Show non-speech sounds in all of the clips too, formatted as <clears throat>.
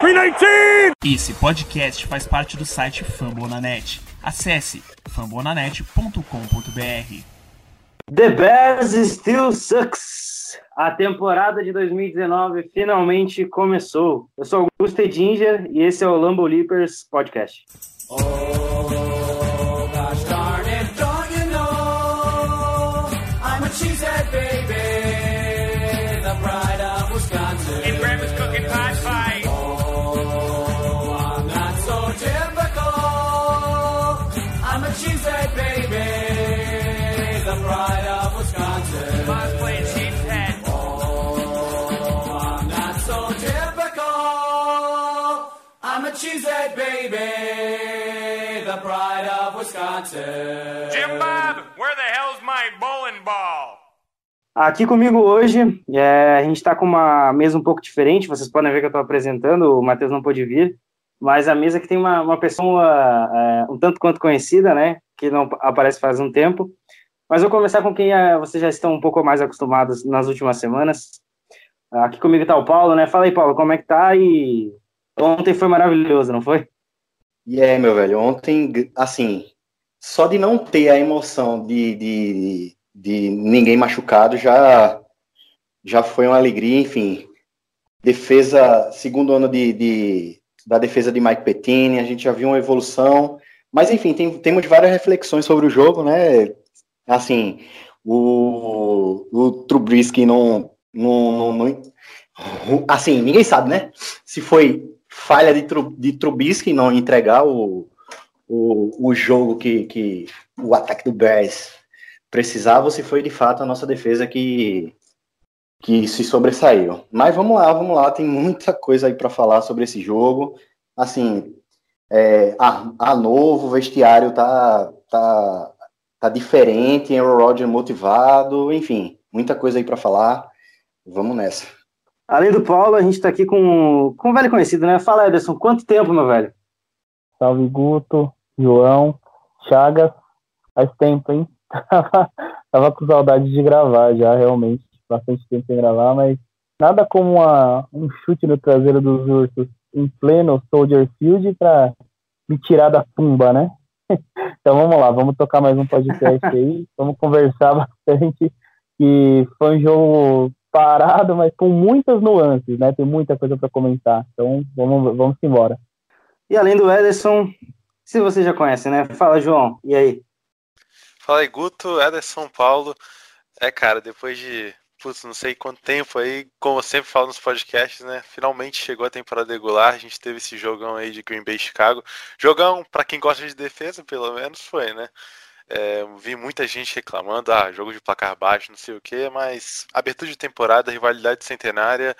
319! Esse podcast faz parte do site Fambonanet. Acesse fambonanet.com.br. The Bears Still Sucks. A temporada de 2019 finalmente começou. Eu sou Augusto Edinger e esse é o Lambo Leapers Podcast. Oh, baby, the pride of Wisconsin. Jim Bob, where the hell's my bowling ball? Aqui comigo hoje, é, a gente está com uma mesa um pouco diferente. Vocês podem ver que eu estou apresentando, o Matheus não pôde vir, mas a mesa que tem uma, uma pessoa é, um tanto quanto conhecida, né? Que não aparece faz um tempo. Mas vou começar com quem é, vocês já estão um pouco mais acostumados nas últimas semanas. Aqui comigo está o Paulo, né? Fala aí, Paulo, como é que tá? E ontem foi maravilhoso, não foi? E é, meu velho, ontem, assim, só de não ter a emoção de, de, de ninguém machucado já, já foi uma alegria, enfim. Defesa, segundo ano de, de, da defesa de Mike Pettine, a gente já viu uma evolução, mas enfim, tem, temos várias reflexões sobre o jogo, né? Assim, o, o Trubisky não, não, não, não assim, ninguém sabe, né? Se foi falha de, de Trubisky não entregar o, o, o jogo que, que o ataque do Bears precisava, se foi de fato a nossa defesa que, que se sobressaiu. Mas vamos lá, vamos lá, tem muita coisa aí para falar sobre esse jogo. Assim, é, a, a novo, o vestiário tá, tá, tá diferente, Aaron Rodgers motivado, enfim, muita coisa aí para falar. Vamos nessa. Além do Paulo, a gente está aqui com, com um velho conhecido, né? Fala, Ederson, quanto tempo, meu velho? Salve, Guto, João, Chagas. Faz tempo, hein? <laughs> Tava, tava com saudade de gravar já, realmente. Bastante tempo sem gravar, mas nada como uma, um chute no traseiro dos ursos em pleno Soldier Field para me tirar da tumba, né? <laughs> então vamos lá, vamos tocar mais um podcast aí, <laughs> vamos conversar bastante. Que foi um jogo parado, mas com muitas nuances, né? Tem muita coisa para comentar. Então, vamos, vamos embora. E além do Ederson, se você já conhece, né? Fala, João. E aí? Fala aí, Guto, Ederson Paulo. É, cara, depois de, putz, não sei quanto tempo aí, como eu sempre falo nos podcasts, né? Finalmente chegou a temporada regular, a gente teve esse jogão aí de Green Bay Chicago. Jogão, para quem gosta de defesa, pelo menos foi, né? É, vi muita gente reclamando, ah, jogo de placar baixo, não sei o que, mas abertura de temporada, rivalidade centenária,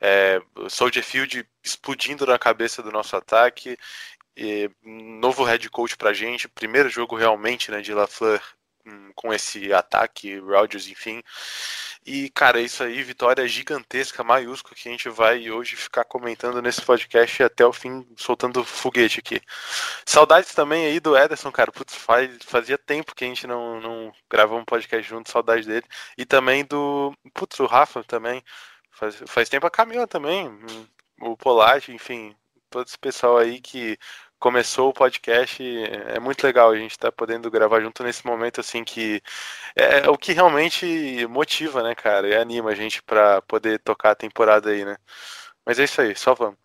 é, Soldier Field explodindo na cabeça do nosso ataque, e, novo head coach pra gente, primeiro jogo realmente né, de LaFleur hum, com esse ataque, Rodgers, enfim. E, cara, isso aí, vitória gigantesca, maiúscula, que a gente vai hoje ficar comentando nesse podcast até o fim, soltando foguete aqui. Saudades também aí do Ederson, cara. Putz, faz, fazia tempo que a gente não, não gravou um podcast junto, saudades dele. E também do. Putz, o Rafa também. Faz, faz tempo a Camila também. O Polage, enfim. Todo esse pessoal aí que começou o podcast. É muito legal a gente estar tá podendo gravar junto nesse momento, assim, que é o que realmente motiva, né, cara? E anima a gente para poder tocar a temporada aí, né? Mas é isso aí, só vamos.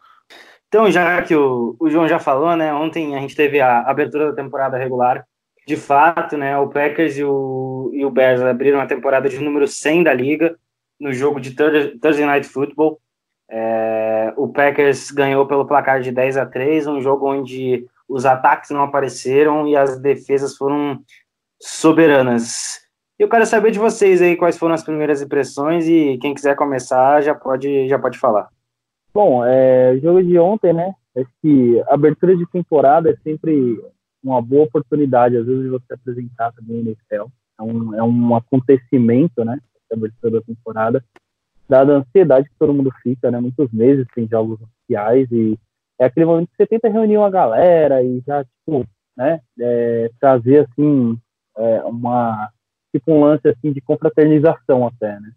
Então, já que o, o João já falou, né? Ontem a gente teve a abertura da temporada regular. De fato, né? O Packers e o, e o Bears abriram a temporada de número 100 da liga no jogo de Thursday Night Football. É, o Packers ganhou pelo placar de 10 a 3, um jogo onde os ataques não apareceram e as defesas foram soberanas. Eu quero saber de vocês aí quais foram as primeiras impressões e quem quiser começar já pode já pode falar. Bom, é, o jogo de ontem, né? Acho que a abertura de temporada é sempre uma boa oportunidade, às vezes, de você apresentar também no Excel. É um, é um acontecimento, né? A abertura da temporada dada a ansiedade que todo mundo fica, né? Muitos meses sem jogos oficiais e é aquele momento que você tenta reunir uma galera e já, tipo, né? É, trazer, assim, é, uma... Tipo um lance, assim, de confraternização até, né?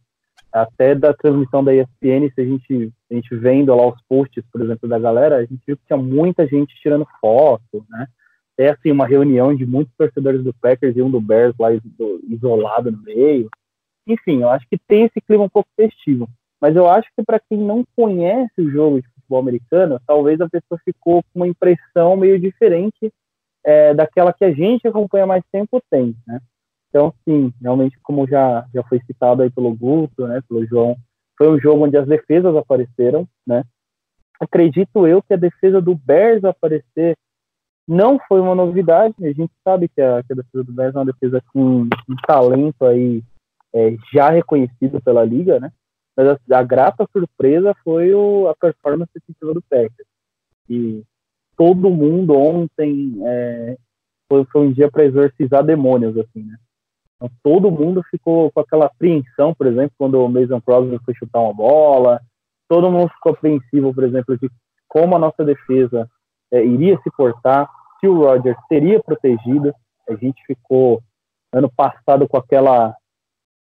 Até da transmissão da ESPN, se a gente a gente vendo lá os posts, por exemplo, da galera, a gente viu que tinha muita gente tirando foto, né? É assim, uma reunião de muitos torcedores do Packers e um do Bears lá iso- isolado no meio. Enfim, eu acho que tem esse clima um pouco festivo. Mas eu acho que para quem não conhece o jogo de futebol americano, talvez a pessoa ficou com uma impressão meio diferente é, daquela que a gente acompanha mais tempo tem, né? Então, sim, realmente, como já, já foi citado aí pelo Guto, né, pelo João, foi um jogo onde as defesas apareceram, né? Acredito eu que a defesa do Bears aparecer não foi uma novidade. A gente sabe que a, que a defesa do Bears é uma defesa com um talento aí é, já reconhecido pela liga, né? Mas a, a grata surpresa foi o, a performance defensiva do Packers. E todo mundo ontem é, foi, foi um dia para exorcizar demônios, assim, né? Então, todo mundo ficou com aquela apreensão, por exemplo, quando o Mason Crosby foi chutar uma bola. Todo mundo ficou apreensivo, por exemplo, de como a nossa defesa é, iria se portar, se o Rodgers seria protegido. A gente ficou ano passado com aquela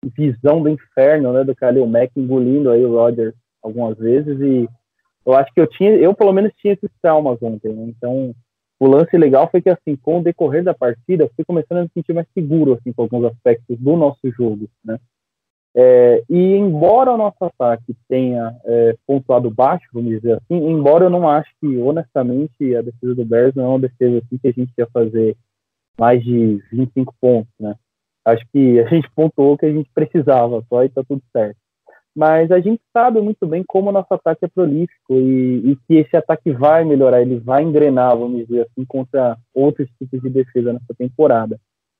visão do inferno, né, do Khalil Mack engolindo aí o Rodgers algumas vezes e eu acho que eu tinha, eu pelo menos tinha esses traumas ontem, né? então o lance legal foi que assim, com o decorrer da partida, eu fui começando a me sentir mais seguro assim com alguns aspectos do nosso jogo, né? É, e embora o nosso ataque tenha é, pontuado baixo, vamos dizer assim, embora eu não acho que, honestamente, a defesa do Bears não é uma defesa assim que a gente ia fazer mais de 25 pontos, né? Acho que a gente pontuou o que a gente precisava, só e tá tudo certo. Mas a gente sabe muito bem como o nosso ataque é prolífico e, e que esse ataque vai melhorar, ele vai engrenar, vamos dizer assim, contra outros tipos de defesa nessa temporada.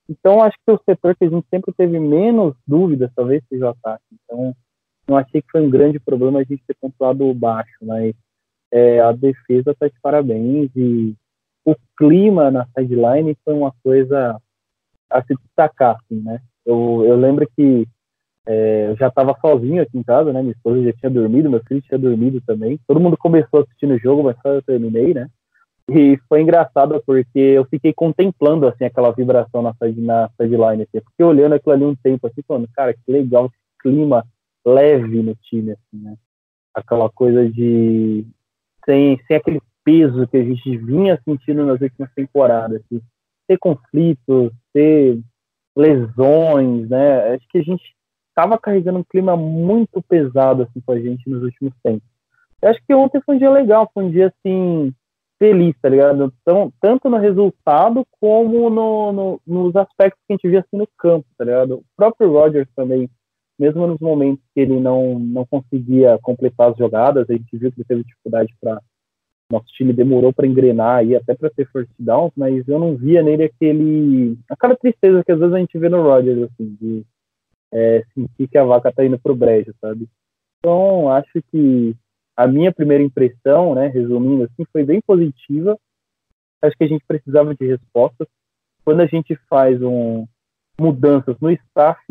Então, acho que o setor que a gente sempre teve menos dúvidas, talvez seja o ataque. Então, não achei que foi um grande problema a gente ter pontuado baixo, mas é, a defesa está de parabéns e o clima na sideline foi uma coisa a se destacar, assim, né? Eu, eu lembro que é, eu já estava sozinho aqui em casa, né? Minha esposa já tinha dormido, meu filho tinha dormido também. Todo mundo começou assistindo o jogo, mas só eu terminei, né? E foi engraçado porque eu fiquei contemplando assim aquela vibração na, na sideline, assim, fiquei olhando aquilo ali um tempo assim, falando, cara, que legal esse clima leve no time, assim, né? Aquela coisa de sem, sem aquele peso que a gente vinha sentindo nas últimas temporadas, assim. Ter conflitos, ter lesões, né? Acho que a gente estava carregando um clima muito pesado assim com a gente nos últimos tempos. Eu acho que ontem foi um dia legal, foi um dia assim feliz, tá ligado? Então, tanto no resultado como no, no, nos aspectos que a gente via assim no campo, tá ligado? O próprio Rodgers também, mesmo nos momentos que ele não, não conseguia completar as jogadas, a gente viu que ele teve dificuldade para nosso time demorou para engrenar aí até para ter first downs, mas eu não via nele aquele aquela tristeza que às vezes a gente vê no Rodgers assim, de é, sentir que a vaca tá indo pro brejo, sabe? Então, acho que a minha primeira impressão, né, resumindo assim, foi bem positiva. Acho que a gente precisava de respostas. Quando a gente faz um, mudanças no staff,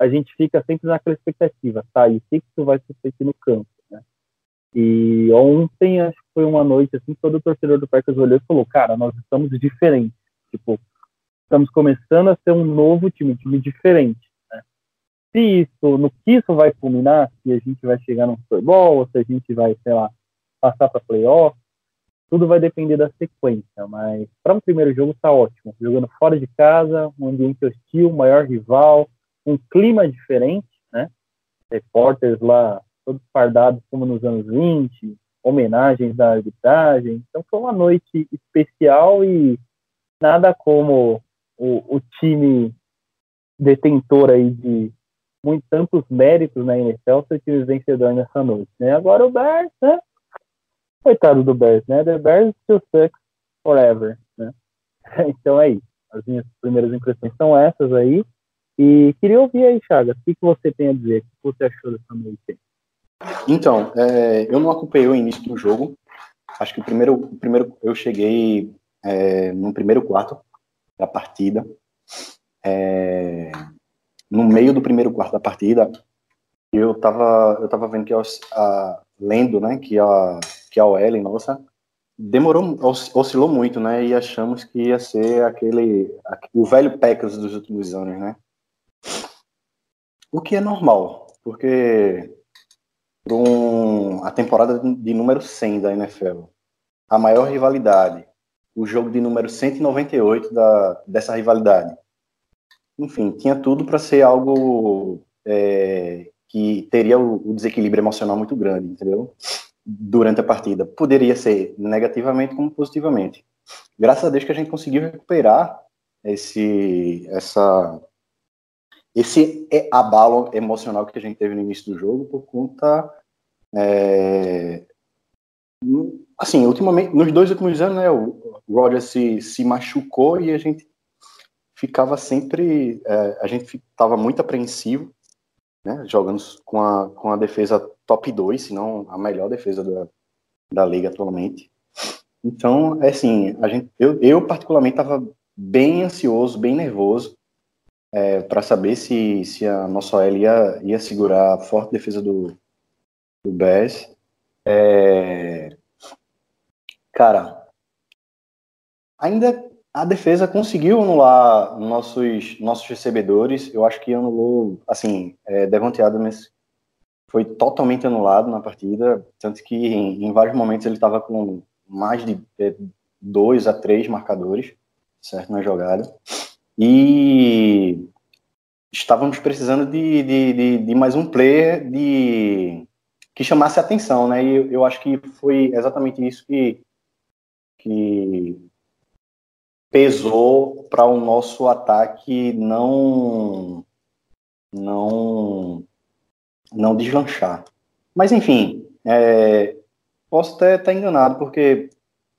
a gente fica sempre naquela expectativa, tá? E o que, que isso vai feito no campo? E ontem, acho que foi uma noite assim, todo torcedor do Packers olhou e falou, cara, nós estamos diferentes. Tipo, estamos começando a ser um novo time, um time diferente se isso, no que isso vai culminar, se a gente vai chegar no Super Bowl, ou se a gente vai, sei lá, passar para playoff, tudo vai depender da sequência, mas para um primeiro jogo está ótimo. Jogando fora de casa, um ambiente hostil, maior rival, um clima diferente, né? Repórteres lá, todos fardados como nos anos 20, homenagens da arbitragem. Então foi uma noite especial e nada como o, o time detentor aí de muito tantos méritos na NFL ser time vencedor nessa noite, né? Agora o Bears, né? Coitado do Bears, né? The Bears still sucks forever, né? <laughs> Então é isso. As minhas primeiras impressões são essas aí. E queria ouvir aí, Chagas, o que, que você tem a dizer? O que você achou dessa noite? Então, é, eu não acompanhei o início do jogo. Acho que o primeiro, o primeiro eu cheguei é, no primeiro quarto da partida. É, no meio do primeiro quarto da partida, eu estava eu tava vendo que a, a, lendo, né, que a que a OL, nossa, demorou, oscilou muito, né, e achamos que ia ser aquele o velho Packers dos últimos anos, né? O que é normal, porque um, a temporada de número 100 da NFL, a maior rivalidade, o jogo de número 198 da, dessa rivalidade. Enfim, tinha tudo para ser algo é, que teria o, o, desequilíbrio emocional muito grande, entendeu? Durante a partida. Poderia ser negativamente como positivamente. Graças a Deus que a gente conseguiu recuperar esse, essa, esse abalo emocional que a gente teve no início do jogo por conta. É, assim, ultimamente, nos dois últimos anos, né, o Roger se, se machucou e a gente ficava sempre. É, a gente estava muito apreensivo, né, jogando com a, com a defesa top 2, se não a melhor defesa da, da liga atualmente. Então, é assim, a gente, eu, eu particularmente estava bem ansioso, bem nervoso, é, para saber se, se a nossa OL ia, ia segurar a forte defesa do, do Bears. É, cara, ainda a defesa conseguiu anular nossos, nossos recebedores. Eu acho que anulou, assim, é, Devontae Adams foi totalmente anulado na partida, tanto que em, em vários momentos ele estava com mais de é, dois a três marcadores, certo, na jogada. E estávamos precisando de, de, de, de mais um player de, que chamasse atenção, né? E eu, eu acho que foi exatamente isso que, que pesou para o nosso ataque não não não deslanchar. Mas enfim, é, posso até estar enganado porque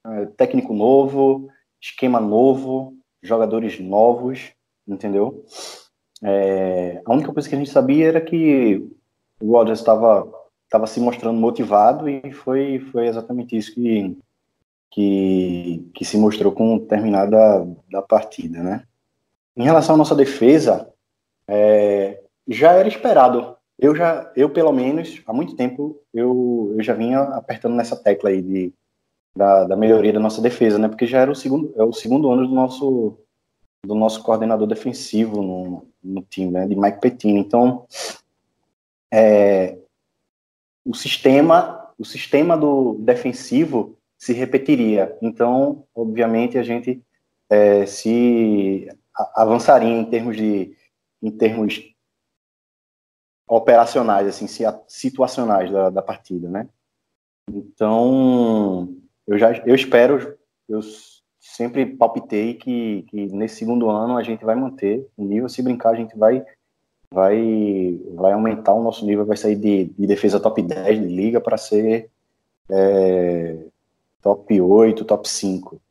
é, técnico novo, esquema novo, jogadores novos, entendeu? É, a única coisa que a gente sabia era que o Rodgers estava estava se mostrando motivado e foi foi exatamente isso que que, que se mostrou com o terminar da, da partida, né? Em relação à nossa defesa, é, já era esperado. Eu já, eu pelo menos, há muito tempo, eu, eu já vinha apertando nessa tecla aí de, da, da melhoria da nossa defesa, né? Porque já era o segundo, é o segundo ano do nosso, do nosso coordenador defensivo no, no time, né? De Mike Pettine. Então, é, o sistema, o sistema do defensivo se repetiria. Então, obviamente, a gente é, se avançaria em termos de em termos operacionais, assim, situacionais da, da partida, né? Então, eu já eu espero, eu sempre palpitei que, que nesse segundo ano a gente vai manter o nível, se brincar a gente vai vai vai aumentar o nosso nível, vai sair de, de defesa top 10 de liga para ser é, top 8, top 5,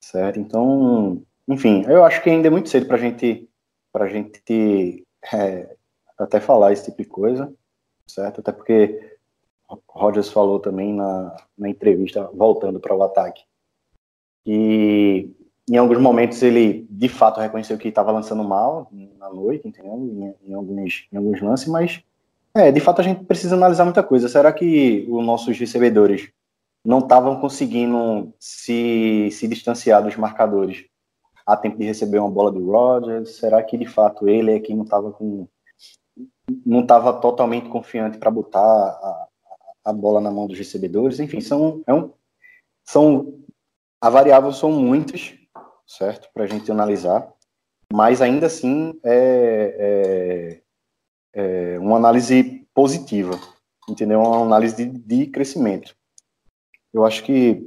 certo? Então, enfim, eu acho que ainda é muito cedo para gente, a gente é, até falar esse tipo de coisa, certo? Até porque Rogers falou também na, na entrevista, voltando para o ataque, e em alguns momentos ele de fato reconheceu que estava lançando mal na noite, entendeu? Em, em, alguns, em alguns lances, mas é, de fato a gente precisa analisar muita coisa. Será que os nossos recebedores não estavam conseguindo se, se distanciar dos marcadores a tempo de receber uma bola do Rodgers? Será que de fato ele é quem não estava com não estava totalmente confiante para botar a, a, bola na mão dos recebedores? Enfim, são é um, são a variável são muitas, certo, para a gente analisar, mas ainda assim é, é, é uma análise positiva, entendeu? Uma análise de, de crescimento eu acho que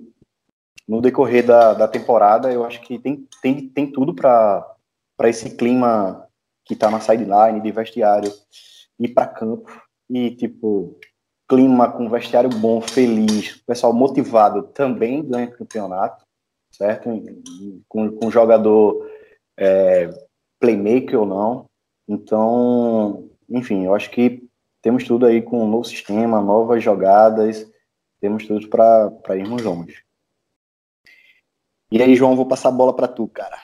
no decorrer da, da temporada, eu acho que tem, tem, tem tudo para esse clima que está na sideline, de vestiário, ir para campo e, tipo, clima com vestiário bom, feliz, pessoal motivado também ganha campeonato, certo? Com, com jogador é, playmaker ou não. Então, enfim, eu acho que temos tudo aí com um novo sistema, novas jogadas, temos tudo para irmos longe. E aí, João, vou passar a bola para tu, cara.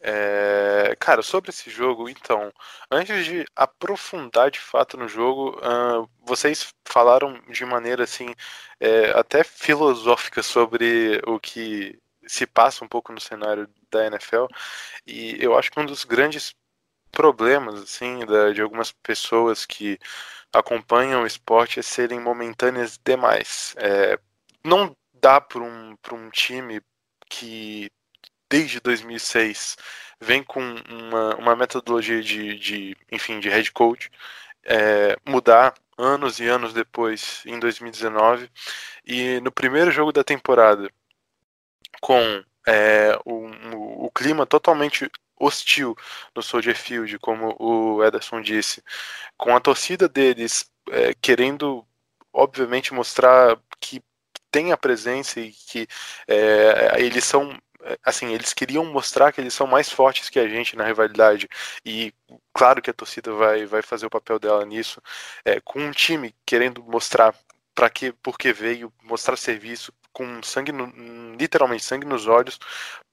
É, cara, sobre esse jogo, então, antes de aprofundar de fato no jogo, uh, vocês falaram de maneira assim, é, até filosófica sobre o que se passa um pouco no cenário da NFL, e eu acho que um dos grandes problemas, assim, da, de algumas pessoas que acompanham o esporte é serem momentâneas demais. É, não dá para um, um time que desde 2006 vem com uma, uma metodologia de, de, enfim, de head coach, é, mudar anos e anos depois, em 2019, e no primeiro jogo da temporada, com é, o, o, o clima totalmente hostil no Soldier Field, como o Ederson disse, com a torcida deles é, querendo, obviamente, mostrar que tem a presença e que é, eles são assim, eles queriam mostrar que eles são mais fortes que a gente na rivalidade e claro que a torcida vai, vai fazer o papel dela nisso, é, com um time querendo mostrar para que, porque veio mostrar serviço, com sangue, no, literalmente sangue nos olhos,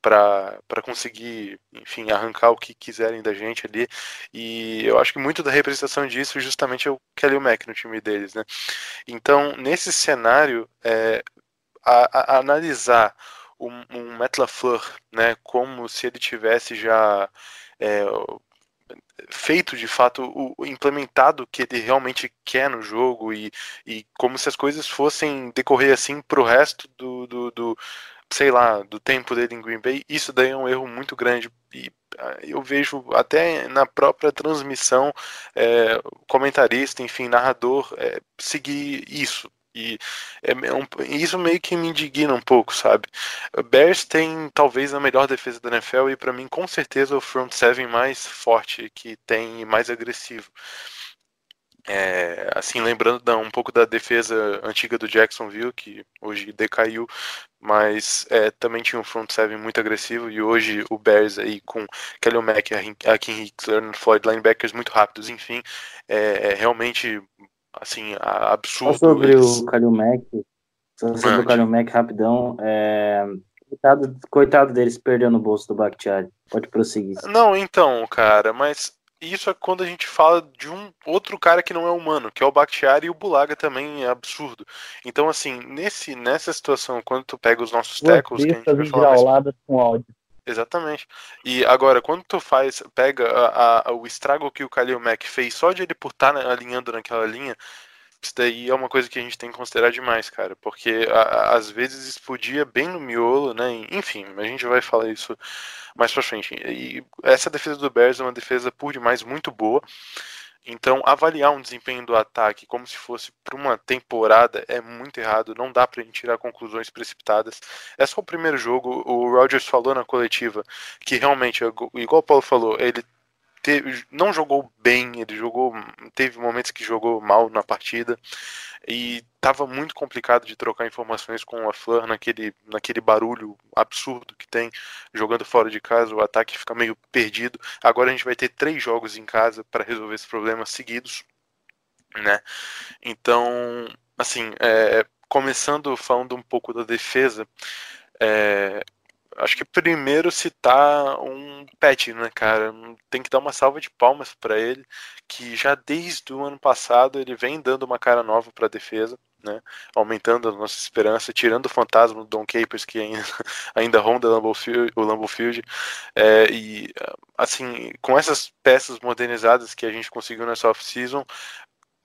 para conseguir, enfim, arrancar o que quiserem da gente ali. E eu acho que muito da representação disso justamente é o Kelly Mack no time deles, né? Então, nesse cenário, é, a, a analisar um, um Matt LaFleur, né, como se ele tivesse já é, feito de fato o, implementado que ele realmente quer no jogo e, e como se as coisas fossem decorrer assim pro resto do, do, do sei lá, do tempo dele em Green Bay, isso daí é um erro muito grande e ah, eu vejo até na própria transmissão é, comentarista, enfim, narrador é, seguir isso, e é, é um, isso meio que me indigna um pouco, sabe? Bears tem talvez a melhor defesa da NFL e para mim com certeza o front seven mais forte que tem e mais agressivo. É, assim, lembrando um pouco da defesa antiga do Jacksonville, que hoje decaiu, mas é, também tinha um front seven muito agressivo, e hoje o Bears aí com Kelly Mack, Akin Hicks, Leonard Floyd, linebackers muito rápidos, enfim, é, é realmente assim, absurdo. Só sobre eles... o Kalil Mack, só sobre o Kalil Mack, rapidão, é... coitado, coitado deles perdeu no bolso do Bakhtiari. Pode prosseguir. Não, então, cara, mas isso é quando a gente fala de um outro cara que não é humano, que é o Bakhtiari e o Bulaga também é absurdo. Então, assim, nesse, nessa situação, quando tu pega os nossos tackles, que a gente vai falar mais... com áudio. Exatamente. E agora, quando tu faz, pega a, a, o estrago que o Khalil Mack fez só de ele por estar tá alinhando naquela linha, isso daí é uma coisa que a gente tem que considerar demais, cara. Porque a, às vezes explodia bem no miolo, né? Enfim, a gente vai falar isso mais pra frente. E essa defesa do Bears é uma defesa por demais muito boa. Então, avaliar um desempenho do ataque como se fosse para uma temporada é muito errado, não dá para a gente tirar conclusões precipitadas. É só o primeiro jogo, o Rogers falou na coletiva que realmente, igual o Paulo falou, ele teve, não jogou bem, ele jogou, teve momentos que jogou mal na partida e estava muito complicado de trocar informações com a Fleur naquele, naquele barulho absurdo que tem jogando fora de casa, o ataque fica meio perdido. Agora a gente vai ter três jogos em casa para resolver esses problemas seguidos, né? Então, assim, é, começando falando um pouco da defesa, é, acho que primeiro citar um Pet, né, cara? Tem que dar uma salva de palmas para ele, que já desde o ano passado ele vem dando uma cara nova para a defesa, né? Aumentando a nossa esperança, tirando o fantasma do Don Capers que ainda, <laughs> ainda ronda o Lambeau Field, é, e assim, com essas peças modernizadas que a gente conseguiu nessa off-season,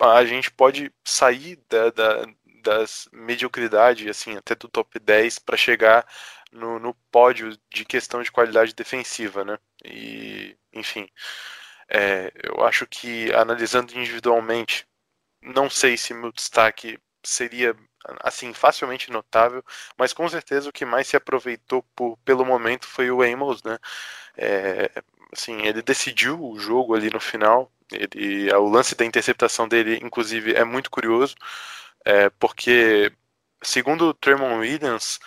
a gente pode sair da, da das mediocridade, assim, até do top 10 para chegar no, no pódio de questão de qualidade defensiva, né? E, enfim, é, eu acho que analisando individualmente, não sei se meu destaque seria assim facilmente notável, mas com certeza o que mais se aproveitou por, pelo momento foi o Amos, né? É, assim, ele decidiu o jogo ali no final. Ele, o lance da interceptação dele, inclusive, é muito curioso, é, porque segundo o Tremont Williams,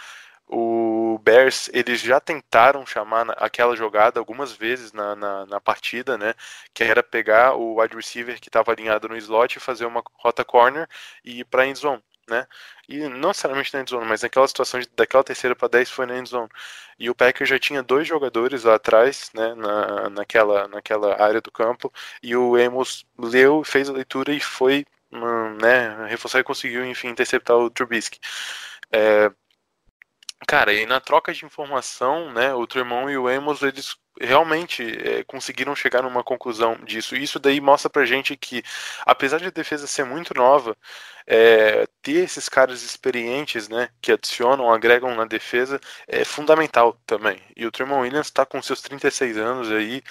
o Bears, eles já tentaram chamar aquela jogada algumas vezes na, na, na partida, né? Que era pegar o wide receiver que estava alinhado no slot e fazer uma rota corner e ir para end zone, né? E não necessariamente na end zone, mas naquela situação de, daquela terceira para 10 foi na end zone. E o Packers já tinha dois jogadores lá atrás, né? Na, naquela, naquela área do campo. E o Amos leu, fez a leitura e foi, hum, né? Reforçar e conseguiu, enfim, interceptar o Trubisky. É, Cara, e na troca de informação, né, o Tremont e o Amos, eles realmente é, conseguiram chegar numa conclusão disso. E isso daí mostra pra gente que, apesar de a defesa ser muito nova, é, ter esses caras experientes, né, que adicionam, agregam na defesa, é fundamental também. E o Tremont Williams está com seus 36 anos aí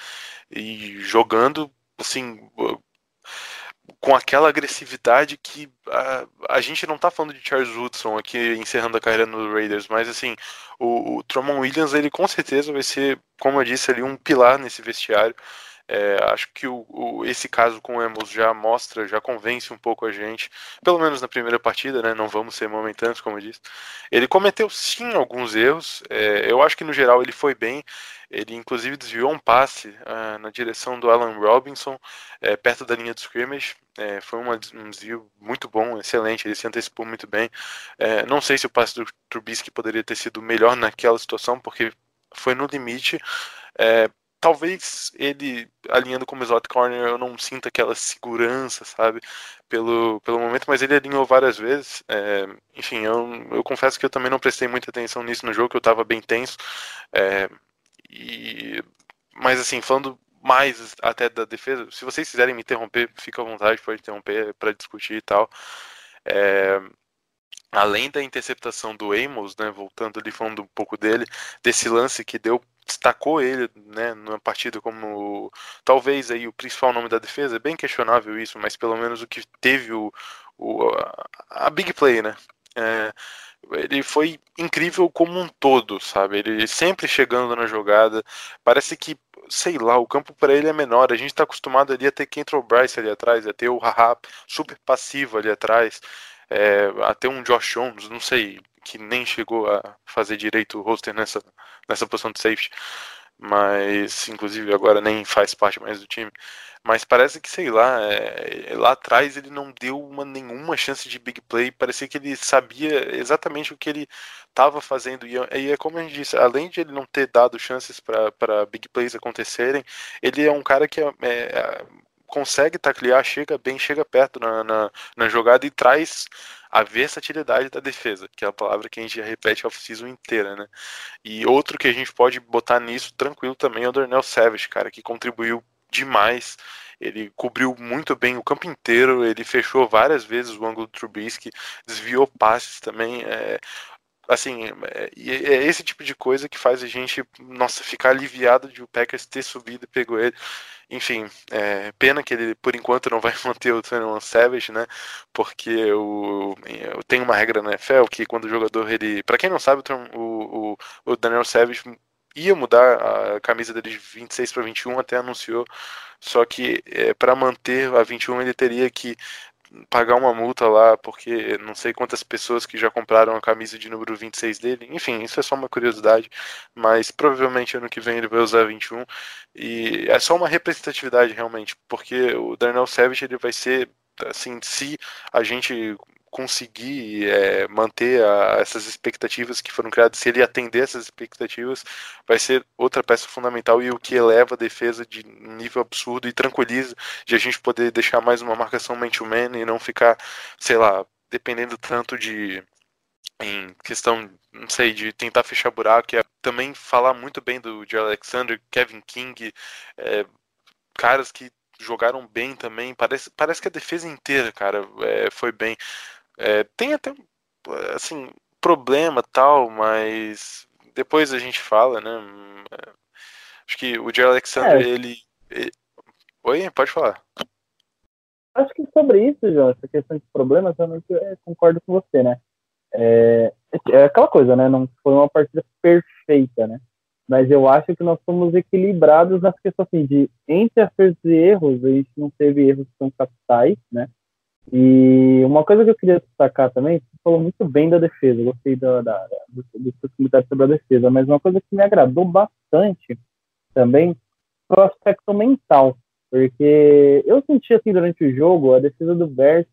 e jogando, assim, com aquela agressividade que a, a gente não tá falando de Charles Woodson aqui encerrando a carreira no Raiders, mas assim, o, o Tromon Williams, ele com certeza vai ser, como eu disse ali, um pilar nesse vestiário. É, acho que o, o, esse caso com o Emos já mostra, já convence um pouco a gente, pelo menos na primeira partida, né? Não vamos ser momentâneos, como eu disse. Ele cometeu sim alguns erros. É, eu acho que no geral ele foi bem. Ele inclusive desviou um passe uh, na direção do Alan Robinson, é, perto da linha de scrimmage. É, foi uma, um desvio muito bom, excelente. Ele se antecipou muito bem. É, não sei se o passe do Trubisky poderia ter sido melhor naquela situação, porque foi no limite. É, talvez ele alinhando como slot corner eu não sinta aquela segurança, sabe, pelo, pelo momento, mas ele alinhou várias vezes. É, enfim, eu, eu confesso que eu também não prestei muita atenção nisso no jogo, que eu estava bem tenso. É, e, mas assim, falando mais até da defesa, se vocês quiserem me interromper, fica à vontade, pode interromper para discutir e tal. É, além da interceptação do Amos, né, voltando ali falando um pouco dele, desse lance que deu destacou ele, né, numa partida como talvez aí o principal nome da defesa, é bem questionável isso, mas pelo menos o que teve o, o a, big play, né? É, ele foi incrível como um todo, sabe? Ele sempre chegando na jogada. Parece que, sei lá, o campo para ele é menor. A gente está acostumado ali a ter Kentrell Bryce ali atrás, a ter o Haha super passivo ali atrás, é, a ter um Josh Jones, não sei, que nem chegou a fazer direito o roster nessa, nessa posição de safety, mas inclusive agora nem faz parte mais do time. Mas parece que, sei lá, é, lá atrás ele não deu uma, nenhuma chance de big play. Parecia que ele sabia exatamente o que ele estava fazendo. E, e, é como a gente disse, além de ele não ter dado chances para big plays acontecerem, ele é um cara que é, é, consegue taclear, chega bem, chega perto na, na, na, jogada e traz a versatilidade da defesa, que é a palavra que a gente repete a off-season inteira, né? E outro que a gente pode botar nisso tranquilo também é o Darnell Savage, cara, que contribuiu demais. Ele cobriu muito bem o campo inteiro, ele fechou várias vezes o ângulo do Trubisky, desviou passes também. É, assim, é, é, esse tipo de coisa que faz a gente, nossa, ficar aliviado de o Packers ter subido e pegou ele. Enfim, é, pena que ele, por enquanto, não vai <laughs> manter o Twenty Savage, né? Porque o, tem uma regra na NFL que quando o jogador, ele. para quem não sabe, o, o, o Daniel Savage ia mudar a camisa dele de 26 para 21, até anunciou. Só que é, para manter a 21 ele teria que pagar uma multa lá, porque não sei quantas pessoas que já compraram a camisa de número 26 dele. Enfim, isso é só uma curiosidade, mas provavelmente ano que vem ele vai usar 21 e é só uma representatividade realmente, porque o Darnell Savage ele vai ser assim, se a gente conseguir é, manter a, essas expectativas que foram criadas, se ele atender essas expectativas, vai ser outra peça fundamental e o que eleva a defesa de nível absurdo e tranquiliza de a gente poder deixar mais uma marcação man-to-man e não ficar, sei lá, dependendo tanto de em questão, não sei, de tentar fechar buraco, também falar muito bem do de Alexander, Kevin King, é, caras que jogaram bem também. Parece, parece que a defesa inteira, cara, é, foi bem. É, tem até, assim, problema tal, mas depois a gente fala, né? É, acho que o Jerry Alexander, é. ele, ele, Oi, pode falar. Acho que sobre isso, João, essa questão de problemas, realmente eu concordo com você, né? É, é aquela coisa, né? Não foi uma partida perfeita, né? Mas eu acho que nós fomos equilibrados nas questões assim, de entre acertos e erros, a gente não teve erros tão capitais, né? E uma coisa que eu queria destacar também, você falou muito bem da defesa, gostei da, da, dos, seus sobre a defesa, mas uma coisa que me agradou bastante também foi o aspecto mental, porque eu senti assim durante o jogo a defesa do Bears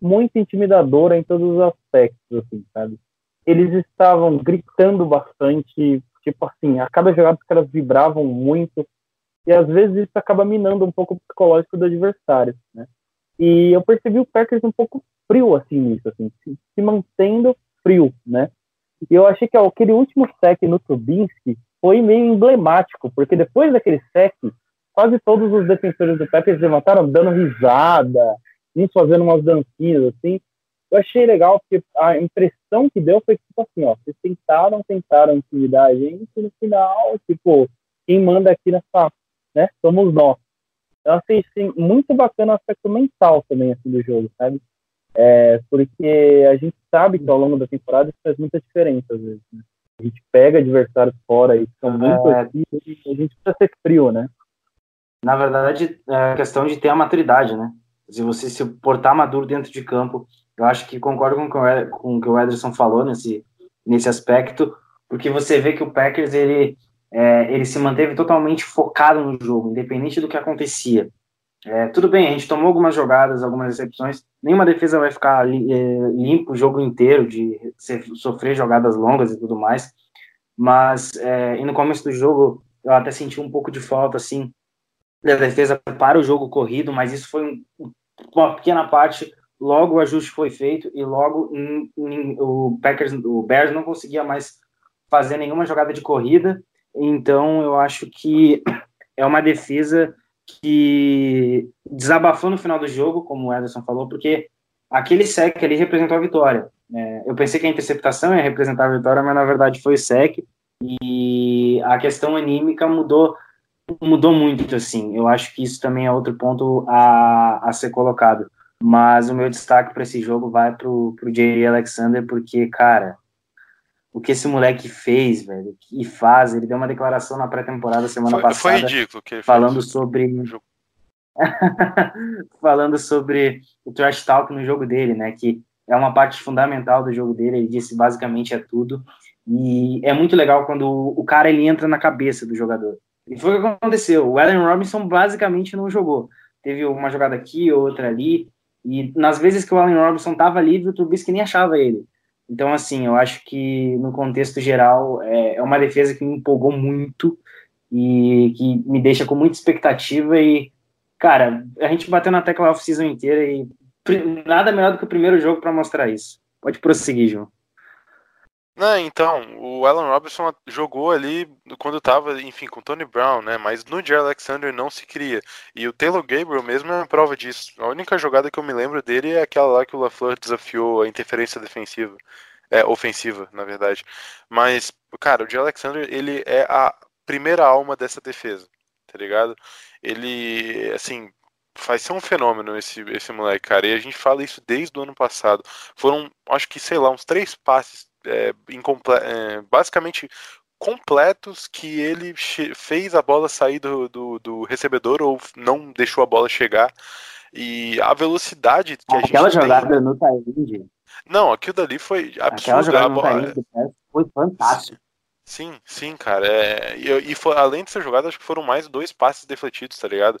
muito intimidadora em todos os aspectos, assim, sabe? Eles estavam gritando bastante, tipo assim, a cada jogada os caras vibravam muito, e às vezes isso acaba minando um pouco o psicológico do adversário, né? E eu percebi o Packers um pouco frio assim nisso, assim, se, se mantendo frio, né? E eu achei que ó, aquele último sec no Trubinsky foi meio emblemático, porque depois daquele sec, quase todos os defensores do Peppers levantaram dando risada, uns fazendo umas dancinhas, assim. Eu achei legal, porque a impressão que deu foi que, tipo assim, ó, vocês tentaram, tentaram intimidar a gente, e no final, tipo, quem manda aqui nessa, né, somos nós. Eu achei assim, muito bacana o aspecto mental também, assim, do jogo, sabe? É, porque a gente sabe que ao longo da temporada isso faz muita diferença, às vezes, né? A gente pega adversários fora e são muito É. aqui, e a gente precisa ser frio, né? Na verdade, é a questão de ter a maturidade, né? Se você se portar maduro dentro de campo, eu acho que concordo com o que o Ed- com o que o Ederson falou nesse, nesse aspecto, porque você vê que o Packers ele, é, ele se manteve totalmente focado no jogo, independente do que acontecia. É, tudo bem, a gente tomou algumas jogadas, algumas recepções, nenhuma defesa vai ficar li- é, limpo o jogo inteiro de se- sofrer jogadas longas e tudo mais, mas é, e no começo do jogo eu até senti um pouco de falta, assim, da defesa para o jogo corrido, mas isso foi um- uma pequena parte. Logo o ajuste foi feito e logo o Packers, o Bears não conseguia mais fazer nenhuma jogada de corrida. Então eu acho que é uma defesa que desabafou no final do jogo, como o Ederson falou, porque aquele sec ali representou a vitória. É, eu pensei que a interceptação ia representar a vitória, mas na verdade foi o sec e a questão anímica mudou mudou muito, assim. Eu acho que isso também é outro ponto a, a ser colocado. Mas o meu destaque para esse jogo vai pro, pro J.A. Alexander, porque, cara, o que esse moleque fez, velho, e faz, ele deu uma declaração na pré-temporada semana Foi, passada foi ridículo que ele falando fez. sobre <laughs> falando sobre o trash talk no jogo dele, né, que é uma parte fundamental do jogo dele, ele disse basicamente é tudo, e é muito legal quando o, cara ele entra na cabeça do jogador. E foi o que aconteceu, o Allen Robinson basicamente não jogou, teve uma jogada aqui, outra ali, e nas vezes que o Allen Robinson estava livre, o Trubisky nem achava ele. Então, assim, eu acho que no contexto geral é, é uma defesa que me empolgou muito e que me deixa com muita expectativa e cara, a gente bateu na tecla off-season inteira e nada melhor do que o primeiro jogo para mostrar isso. Pode prosseguir, João. Não, então, o Alan Robinson jogou ali quando tava, enfim, com o Tony Brown, né? Mas no Jerry Alexander não se cria. E o Taylor Gabriel mesmo é uma prova disso. A única jogada que eu me lembro dele é aquela lá que o LaFleur desafiou a interferência defensiva. É, ofensiva, na verdade. Mas, cara, o Jerry Alexander, ele é a primeira alma dessa defesa, tá ligado? Ele, assim, vai ser um fenômeno esse, esse moleque, cara. E a gente fala isso desde o ano passado. Foram, acho que, sei lá, uns três passes é, incomple- é, basicamente completos que ele fez a bola sair do, do, do recebedor ou não deixou a bola chegar. E a velocidade que a Aquela gente jogada tem. no Tyrande, Não, aquilo dali foi aquela absurdo. jogada A no bola- Tyrande do Pass foi fantástico. Sim, sim, cara. É, e, e foi- além dessa jogada, acho que foram mais dois passes defletidos, tá ligado?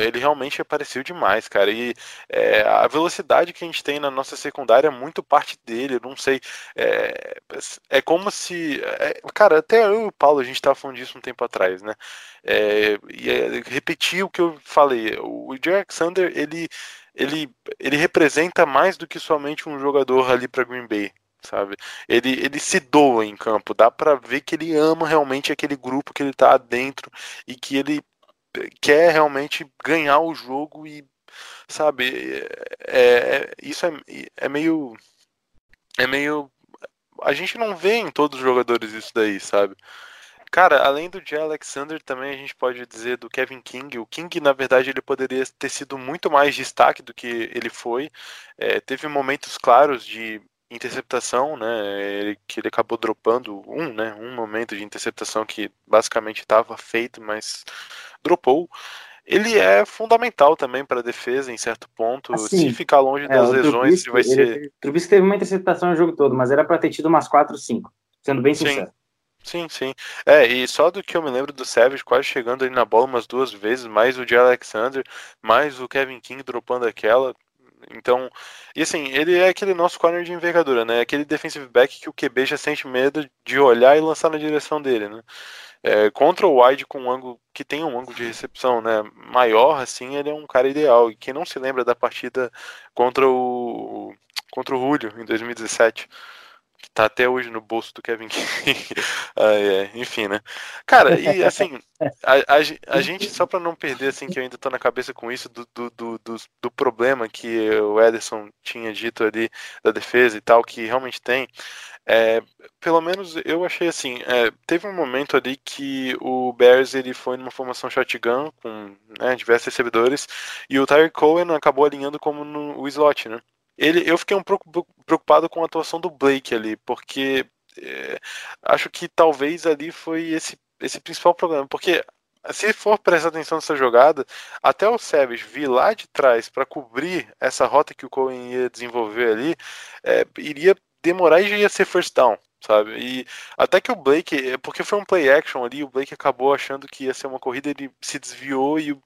Ele realmente apareceu demais, cara. E é, a velocidade que a gente tem na nossa secundária é muito parte dele. Eu não sei. É, é como se. é, cara, até eu e o Paulo, a gente tava falando disso um tempo atrás, né? É, e é, repetir o que eu falei. O Jerry Alexander, ele, ele, ele representa mais do que somente um jogador ali para Green Bay sabe? Ele, ele se doa em campo, dá pra ver que ele ama realmente aquele grupo que ele tá dentro e que ele quer realmente ganhar o jogo e, sabe, é, é- isso é, é meio é meio a gente não vê em todos os jogadores isso daí, sabe? Cara, além do Jay Alexander, também a gente pode dizer do Kevin King. O King, na verdade, ele poderia ter sido muito mais destaque do que ele foi. É, teve momentos claros de interceptação, né? Ele, que ele acabou dropando um, né? Um momento de interceptação que basicamente estava feito, mas dropou. Ele é fundamental também para a defesa em certo ponto. Assim, Se ficar longe É, das lesões, Trubisky, vai ser. ele- Trubisky teve uma interceptação no jogo todo, mas era para ter tido umas 4 ou 5, sendo bem Sim. sincero. Sim, sim. É, e só do que eu me lembro do Savage quase chegando ali na bola umas duas vezes, mais o Jay Alexander, mais o Kevin King dropando aquela. Então, e assim, ele é aquele nosso corner de envergadura, né? Aquele defensive back que o QB já sente medo de olhar e lançar na direção dele, né? É, contra o wide com um ângulo que tem um ângulo de recepção, né, maior, assim, ele é um cara ideal. E quem não se lembra da partida contra o contra o Julio em 2017, que tá até hoje no bolso do Kevin King. <laughs> ah, é, enfim, né? Cara, e assim, a, a, a, gente, só pra não perder, assim, que eu ainda tô na cabeça com isso, do, do, do, do, do problema que o Ederson tinha dito ali da defesa e tal, que realmente tem, é, pelo menos eu achei assim, é, teve um momento ali que o Bears ele foi numa formação shotgun com né, diversos recebedores e o Tyre Cohen acabou alinhando como no slot, né? Ele, eu fiquei um pouco preocupado com a atuação do Blake ali, porque é, acho que talvez ali foi esse, esse principal problema, porque se for prestar atenção nessa jogada, até o Savage vir lá de trás para cobrir essa rota que o Cohen ia desenvolver ali, é, iria demorar e já ia ser first down, sabe? E até que o Blake, é, porque foi um play action ali, o Blake acabou achando que ia ser uma corrida, ele se desviou e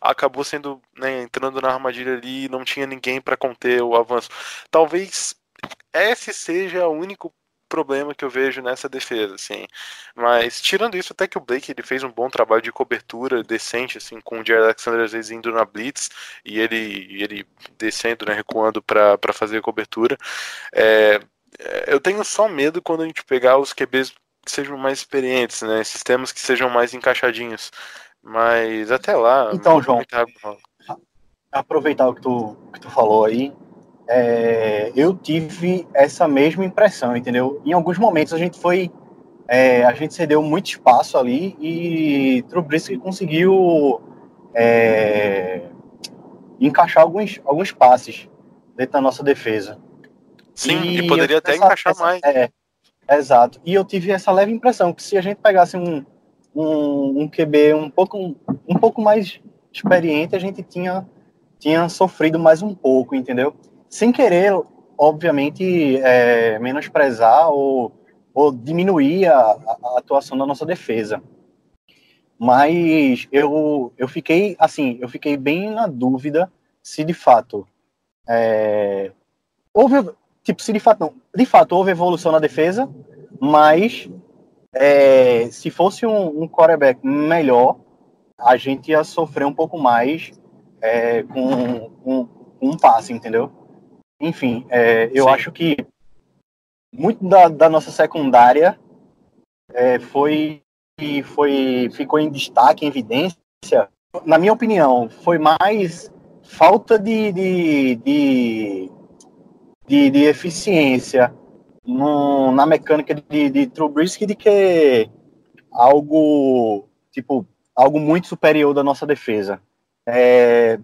acabou sendo, né, entrando na armadilha ali e não tinha ninguém para conter o avanço. Talvez esse seja o único problema que eu vejo nessa defesa, assim. Mas tirando isso, até que o Blake ele fez um bom trabalho de cobertura decente, assim, com o Jerry Alexander às vezes indo na blitz e ele ele descendo, né, recuando para fazer a cobertura. É, eu tenho só medo quando a gente pegar os QBs que sejam mais experientes, né, sistemas que sejam mais encaixadinhos. Mas até lá. Então, João, aproveitar o que tu, que tu falou aí, é, eu tive essa mesma impressão, entendeu? Em alguns momentos a gente foi, é, a gente cedeu muito espaço ali e Trubisky conseguiu é, encaixar alguns, alguns passes dentro da nossa defesa. Sim, e, e poderia até essa, encaixar essa, mais. É, exato. E eu tive essa leve impressão que se a gente pegasse um, um, um QB um pouco, um pouco mais experiente, a gente tinha, tinha sofrido mais um pouco, entendeu? sem querer, obviamente, é, menosprezar ou, ou diminuir a, a, atuação da nossa defesa. Mas eu, eu fiquei, assim, eu fiquei bem na dúvida se de fato é, houve, tipo, se de fato não, de fato houve evolução na defesa, mas é, se fosse um, um quarterback melhor, a gente ia sofrer um pouco mais é, com, com, um passe, entendeu? Enfim, é, eu Sim. acho que muito da, da nossa secundária é, foi, foi ficou em destaque, em evidência. Na minha opinião, foi mais falta de, de, de, de, de eficiência no, na mecânica de, de Trubisky de que algo tipo algo muito superior da nossa defesa. É,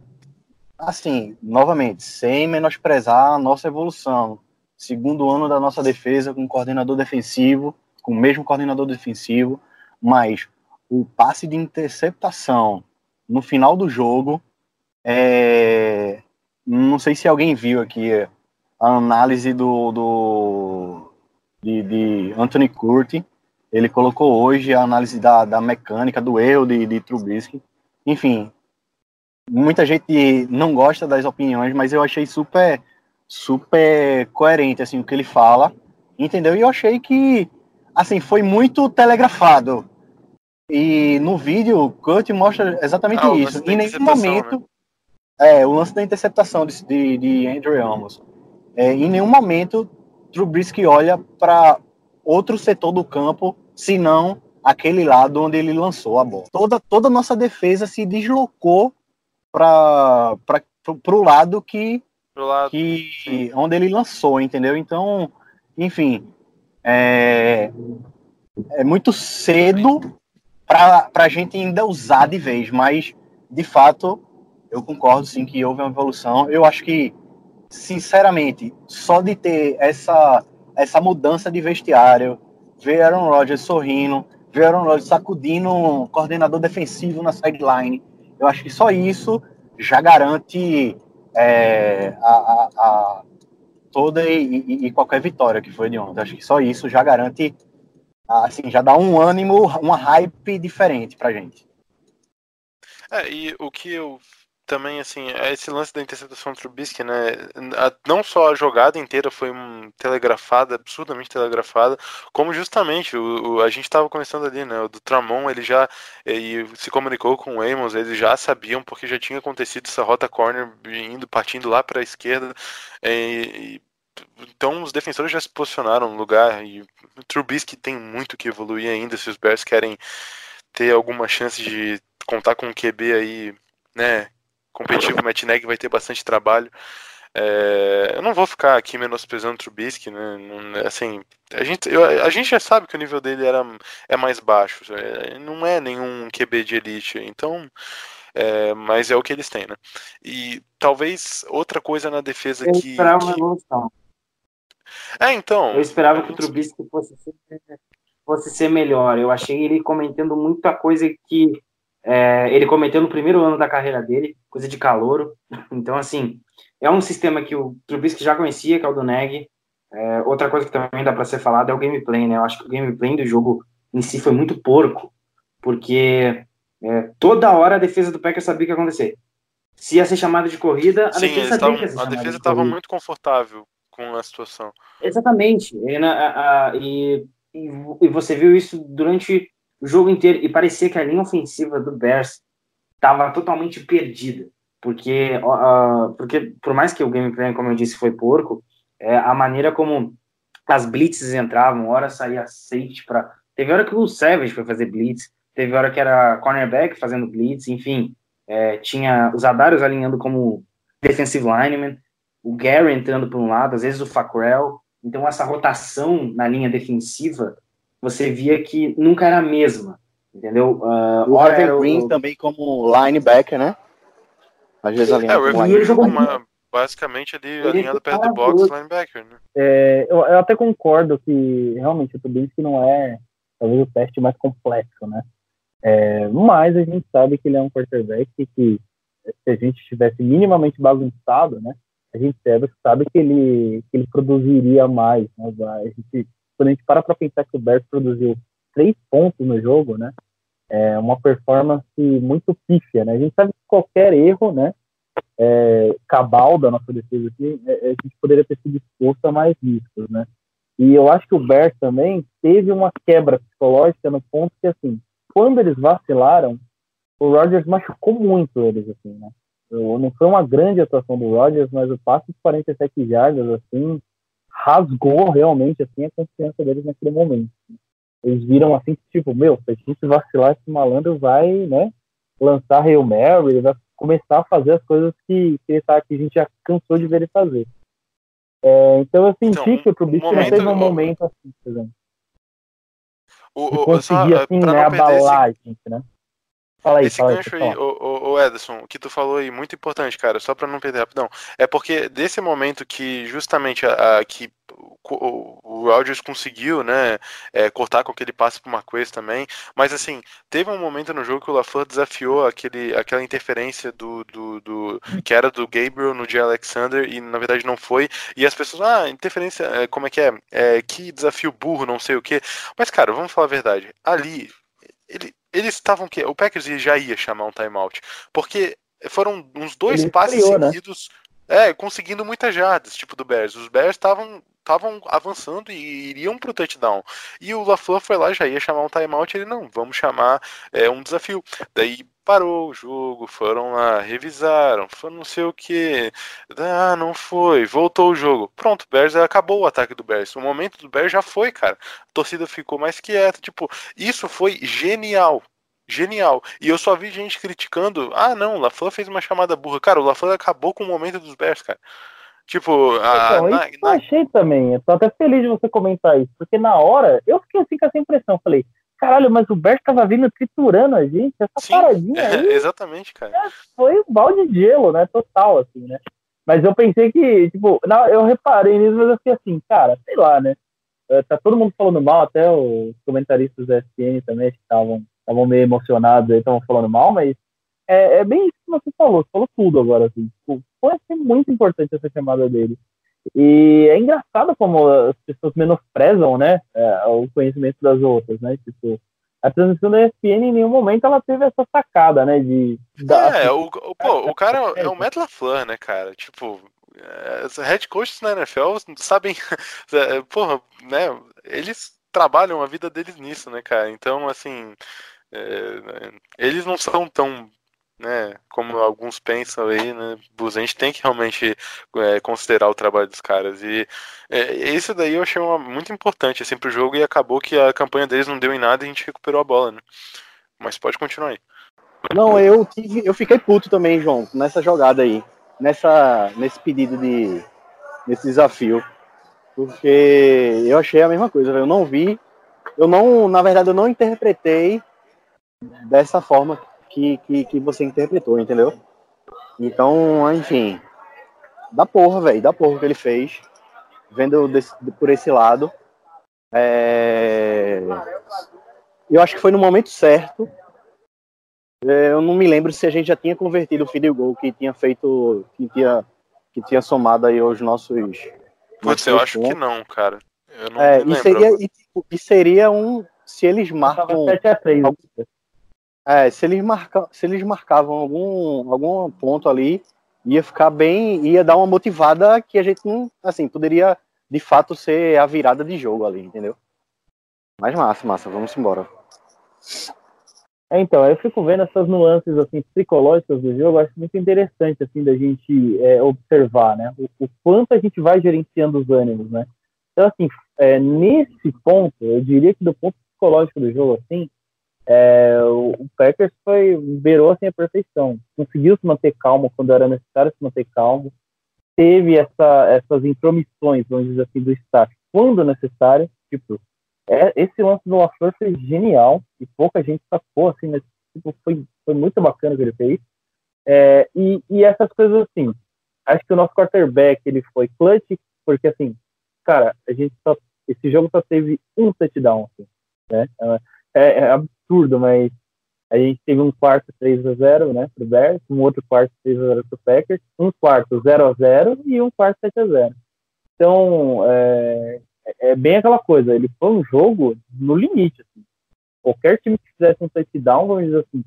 assim, novamente, sem menosprezar a nossa evolução. Segundo ano da nossa defesa com coordenador defensivo, com o mesmo coordenador defensivo, mas o passe de interceptação no final do jogo, é... não sei se alguém viu aqui a análise do, do de, de Anthony Curti, ele colocou hoje a análise da, da mecânica, do erro de, de Trubisky. Enfim, muita gente não gosta das opiniões, mas eu achei super super coerente assim o que ele fala, entendeu? E eu achei que assim foi muito telegrafado. E no vídeo o Kurt mostra exatamente ah, isso. Em nenhum momento né? é o lance da interceptação de, de, de Andrew Amos. É, em nenhum momento Trubisky olha para outro setor do campo, senão aquele lado onde ele lançou a bola. Toda toda a nossa defesa se deslocou para o lado que, lado, que onde ele lançou, entendeu? Então, enfim, é, é muito cedo para a gente ainda usar de vez, mas de fato eu concordo sim que houve uma evolução. Eu acho que, sinceramente, só de ter essa, essa mudança de vestiário, ver Aaron Rodgers sorrindo, ver Aaron Rodgers sacudindo um coordenador defensivo na sideline, eu acho que só isso já garante é, a, a, a, toda e, e, e, qualquer vitória que foi de ontem. Acho que só isso já garante, assim, já dá um ânimo, uma hype diferente pra gente. É, e o que eu também, assim, é esse lance da interceptação do Trubisky, né? não só a jogada inteira foi um, telegrafada, absurdamente telegrafada, como justamente o, o a gente estava começando ali, né? O do Tramon, ele já e se comunicou com o Amos, eles já sabiam porque já tinha acontecido essa rota corner indo partindo lá para a esquerda e, então os defensores já se posicionaram no lugar e o Trubisky tem muito que evoluir ainda se os Bears querem ter alguma chance de contar com um QB aí, né, competitivo, o Matt Nagy vai ter bastante trabalho. É, eu não vou ficar aqui menosprezando o Trubisky, né? Não, assim, a gente, eu, a gente já sabe que o nível dele era, é mais baixo, é, não é nenhum QB de elite, então, é, mas é o que eles têm, né? E talvez outra coisa na defesa Eu que. esperava uma que- evolução. É, então. Eu esperava que o Trubisky fosse ser, fosse ser melhor. Eu achei ele cometendo muita coisa que é, ele cometeu no primeiro ano da carreira dele, coisa de calouro. <laughs> Então, assim, é um sistema que o Trubisky já conhecia, que é o do Neg. É, outra coisa que também dá para ser falada é o gameplay, né? Eu acho que o gameplay do jogo em si foi muito porco, porque é, toda hora a defesa do Packers sabia o que ia acontecer. Se ia ser chamada de corrida, a Sim, defesa tavam, ser a defesa de estava corrida. muito confortável com a situação. Exatamente. E, na- a- a- e- e você viu isso durante o jogo inteiro. E parecia que a linha ofensiva do Bears estava totalmente perdida. Porque, ah, porque, por mais que o gameplay, como eu disse, foi porco, é, a maneira como as blitzes entravam, hora saía safety para. Teve hora que o Savage foi fazer blitz, teve hora que era cornerback fazendo blitz, enfim. é, tinha os Adarios alinhando como defensive lineman, o Gary entrando por um lado, às vezes o Fackrell. Então, essa rotação na linha defensiva, você via que nunca era a mesma, entendeu? Ah, O Harvey era o- Green também como linebacker, né? Às vezes ali É, o ele Green jogou uma- basicamente ali Ele alinhado perto do box linebacker, né? É, eu, eu até concordo que realmente o Trubisky não é talvez o teste mais complexo, né? É, mas a gente sabe que ele é um quarterback que, se a gente estivesse minimamente bagunçado, né? A gente sabe, sabe que ele que ele produziria mais, né? A gente, quando a gente para para pensar que o Bears produziu três pontos no jogo, né? É uma performance muito pífia, né? A gente sabe que qualquer erro, né? é, cabal da nossa defesa aqui, é, a gente poderia ter sido exposto a mais riscos, né? E eu acho que o Bears também teve uma quebra psicológica no ponto que, assim, quando eles vacilaram, o Rodgers machucou muito eles, assim, né? Eu- não foi uma grande atuação do Rodgers, mas o passe de 47 jardas, assim, rasgou realmente, assim, a confiança deles naquele momento. Eles viram, assim, que, tipo, meu, se a gente vacilar, esse malandro vai, né, lançar Hail Mary, ele vai começar a fazer as coisas que, que, ele tá, que a gente já cansou de ver ele fazer. É, então eu senti Então, que o não momento- teve um momento assim, por exemplo, O, o, conseguir eh, assim, né, não esse- abalar a gente, né? Fala aí, Esse fala aí, gancho aí, ô, ô, ô Ederson, o que tu falou aí, muito importante, cara, só pra não perder rapidão. É porque desse momento que justamente a, a- que o, o conseguiu, né, é, cortar com aquele passe pro Marquês também, mas assim, teve um momento no jogo que o LaFleur desafiou aquele, aquela interferência do, do, do- que era do Gabriel no Jay Alexander e na verdade não foi, e as pessoas, ah, interferência, é, como é que é? é? Que desafio burro, não sei o que, mas cara, vamos falar a verdade, ali, ele, eles estavam que o Packers já ia chamar um timeout, porque foram uns dois Ele passes estreou, né? seguidos, é, conseguindo muitas jardas, tipo do Bears. Os Bears estavam estavam avançando e iriam pro touchdown. E o LaFleur foi lá, já ia chamar um timeout, ele não, vamos chamar é, um desafio. Daí parou o jogo, foram lá, revisaram, foram não sei o que. Ah, não foi, voltou o jogo. Pronto, Bears acabou o ataque do Bears. O momento do Bears já foi, cara. A torcida ficou mais quieta, tipo, isso foi genial. Genial. E eu só vi gente criticando. Ah, não, o LaFleur fez uma chamada burra. Cara, o LaFleur acabou com o momento dos Bears, cara. Tipo, a, Então, na- eu na- achei também. Eu tô até feliz de você comentar isso, porque na hora eu fiquei assim com essa impressão. Falei, caralho, mas o Bears tava vindo triturando a gente. Essa Sim, paradinha é, aí exatamente, cara. foi um balde de gelo, né? Total, assim, né? Mas eu pensei que, tipo, não, eu reparei nisso, mas eu fiquei assim, cara, sei lá, né? Eh, Tá todo mundo falando mal, até os comentaristas da SPN também estavam estavam meio emocionados aí, estavam falando mal, mas é, é bem isso que você falou, você falou tudo agora, assim. Tipo, foi assim, muito importante essa chamada dele. E é engraçado como as pessoas menosprezam, né, é, o conhecimento das outras, né? Tipo, a transmissão da ESPN em nenhum momento ela teve essa sacada, né, de... É, o, o- pô, o cara é o Matt LaFleur, né, cara? Tipo, é, head coaches na NFL sabem, <laughs> é, porra, né? Eles trabalham a vida deles nisso, né, cara? Então, assim, é, eles não são tão né? Como alguns pensam aí, né? A gente tem que realmente é, considerar o trabalho dos caras. E é, isso daí eu achei uma, muito importante assim, pro jogo e acabou que a campanha deles não deu em nada e a gente recuperou a bola, né? Mas pode continuar aí. Não, eu tive, eu fiquei puto também, João, nessa jogada aí, nessa, nesse pedido de, nesse desafio, porque eu achei a mesma coisa, eu não vi, eu não, na verdade, eu não interpretei dessa forma que, que, que você interpretou, entendeu? Então, enfim, da porra, velho, da porra que ele fez, vendo desse, por esse lado, é... eu acho que foi no momento certo, é, eu não me lembro se a gente já tinha convertido o field goal que tinha feito, que tinha, que tinha somado aí os nossos. Putz, eu acho que não, cara. Eu não É, me e lembro. seria, e, tipo, e seria um. Se eles marcam. Tava 7x3. É, se eles, marca, se eles marcavam algum, algum ponto ali, ia ficar bem, ia dar uma motivada que a gente não, assim, poderia de fato ser a virada de jogo ali, entendeu? Mas massa, massa, vamos embora. É, então, eu fico vendo essas nuances assim psicológicas do jogo, acho muito interessante assim da gente é, observar, né? O, o quanto a gente vai gerenciando os ânimos, né? Então, assim, é, nesse ponto, eu diria que do ponto psicológico do jogo, assim, é, o, Packers foi beirou assim a perfeição, conseguiu se manter calmo quando era necessário se manter calmo, teve essa, essas intromissões, vamos dizer assim, do staff quando necessário, tipo é, esse lance do LaFleur foi genial e pouca gente sacou, assim, mas tipo, foi, foi muito bacana o que ele fez. É, e, e essas coisas assim, acho que o nosso quarterback ele foi clutch, porque assim, cara, a gente só, esse jogo só teve um touchdown, assim, né? É, é absurdo, mas a gente teve um quarto 3 a 0 né, pro Bears, um outro quarto 3 a 0 pro Packers, um quarto 0 a 0 e um quarto 7 a 0 Então, é, é bem aquela coisa, ele foi um jogo no limite. Assim. Qualquer time que fizesse um touchdown, vamos dizer assim,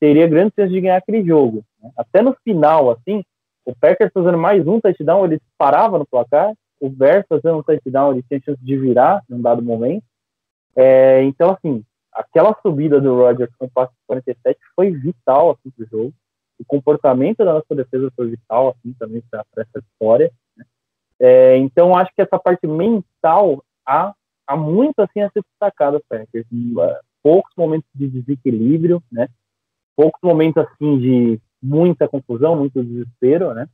teria grande chance de ganhar aquele jogo. né? Até no final, assim, o Packers fazendo mais um touchdown, ele parava no placar, o Bears fazendo um touchdown, ele tinha chance de virar num dado momento. É, então, assim, aquela subida do Rodgers com o passe 47 foi vital assim, para o jogo. O comportamento da nossa defesa foi vital assim, também para essa história. né? É, então, acho que essa parte mental há, há muito assim a ser destacada, Packers. Uh, Poucos momentos de desequilíbrio, né? Poucos momentos assim de muita confusão, muito desespero, né?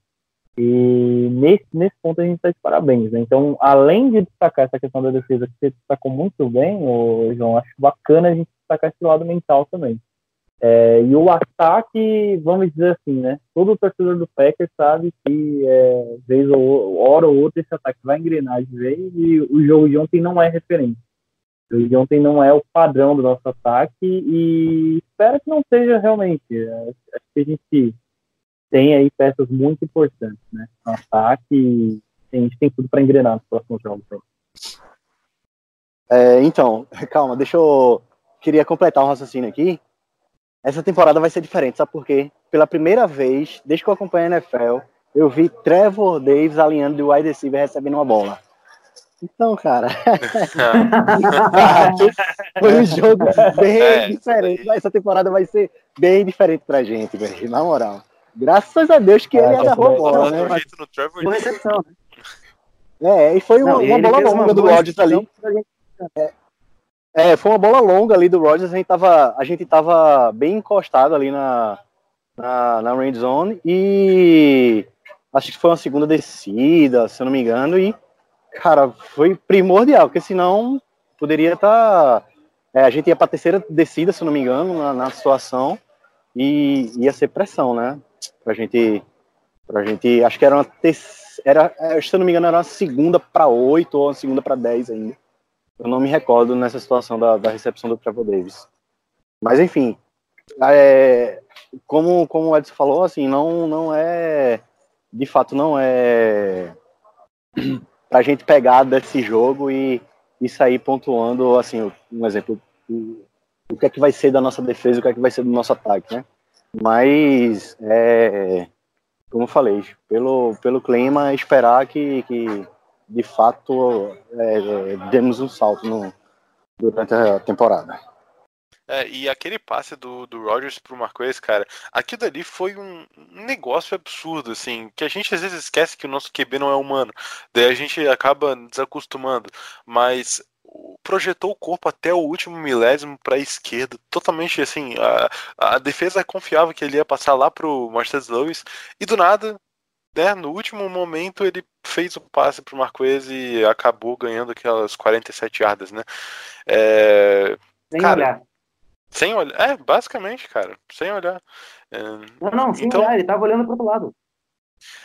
E nesse, nesse ponto a gente está de parabéns, né? Então, além de destacar essa questão da defesa que você destacou muito bem, ô, João, acho bacana a gente destacar esse lado mental também. É, e o ataque, vamos dizer assim, né? Todo torcedor do Packers sabe que é, vez ou hora ou outra esse ataque vai engrenar de vez e o jogo de ontem não é referente. O jogo de ontem não é o padrão do nosso ataque e espero que não seja realmente. É, acho que a gente tem aí peças muito importantes, né? No ataque a gente tem tudo para engrenar nos próximos jogos. aí. É, então, <laughs> calma, deixa eu. Queria completar um raciocínio aqui. Essa temporada vai ser diferente, sabe por quê? Pela primeira vez, desde que eu acompanho a NFL, eu vi Trevor Davis alinhando de wide receiver recebendo uma bola. Então, cara, <laughs> <laughs> foi um jogo bem É, diferente. Essa temporada vai ser bem diferente pra gente, velho, na moral. Graças a Deus que É, ele tá agarrou a bola, né? Mas- Trevor recepção, né? É, e foi uma, Não, e uma ele bola fez uma longa do Rodgers ali. recepção. É, é, foi uma bola longa ali do Rodgers. A gente tava, a gente tava bem encostado ali na, na, na range zone e acho que foi uma segunda descida, se eu não me engano. E, cara, foi primordial, porque senão poderia estar. a gente ia para terceira descida, se eu não me engano, na, na situação e ia ser pressão, né? Pra gente, pra gente, acho que era uma terceira, era, se eu não me engano, era uma segunda para oito ou uma segunda para dez ainda. Eu não me recordo nessa situação da, da recepção do Trevor Davis. Mas enfim, é, como, como o Edson falou, assim, não, não é. De fato, não é pra gente pegar desse jogo e, e sair pontuando, assim, um exemplo, o que é que vai ser da nossa defesa, o que é que vai ser do nosso ataque, né? Mas, é, como eu falei, pelo, pelo clima, esperar que, que de fato, é, demos um salto no, durante a temporada. É, e aquele passe do, do Rodgers pro Marquez, cara, aquilo dali foi um negócio absurdo, assim, que a gente às vezes esquece que o nosso QB não é humano, daí a gente acaba desacostumando, mas projetou o corpo até o último milésimo para a esquerda, totalmente assim, a, a defesa confiava que ele ia passar lá pro Marcelo Lewis, e do nada, né, no último momento ele fez o passe pro Marquez e acabou ganhando aquelas 47 yardas, né? É, Sem Cara, olhar. sem olhar. É, basicamente, cara. Sem olhar. É, Não, não, sem então- olhar, ele tava olhando pro outro lado.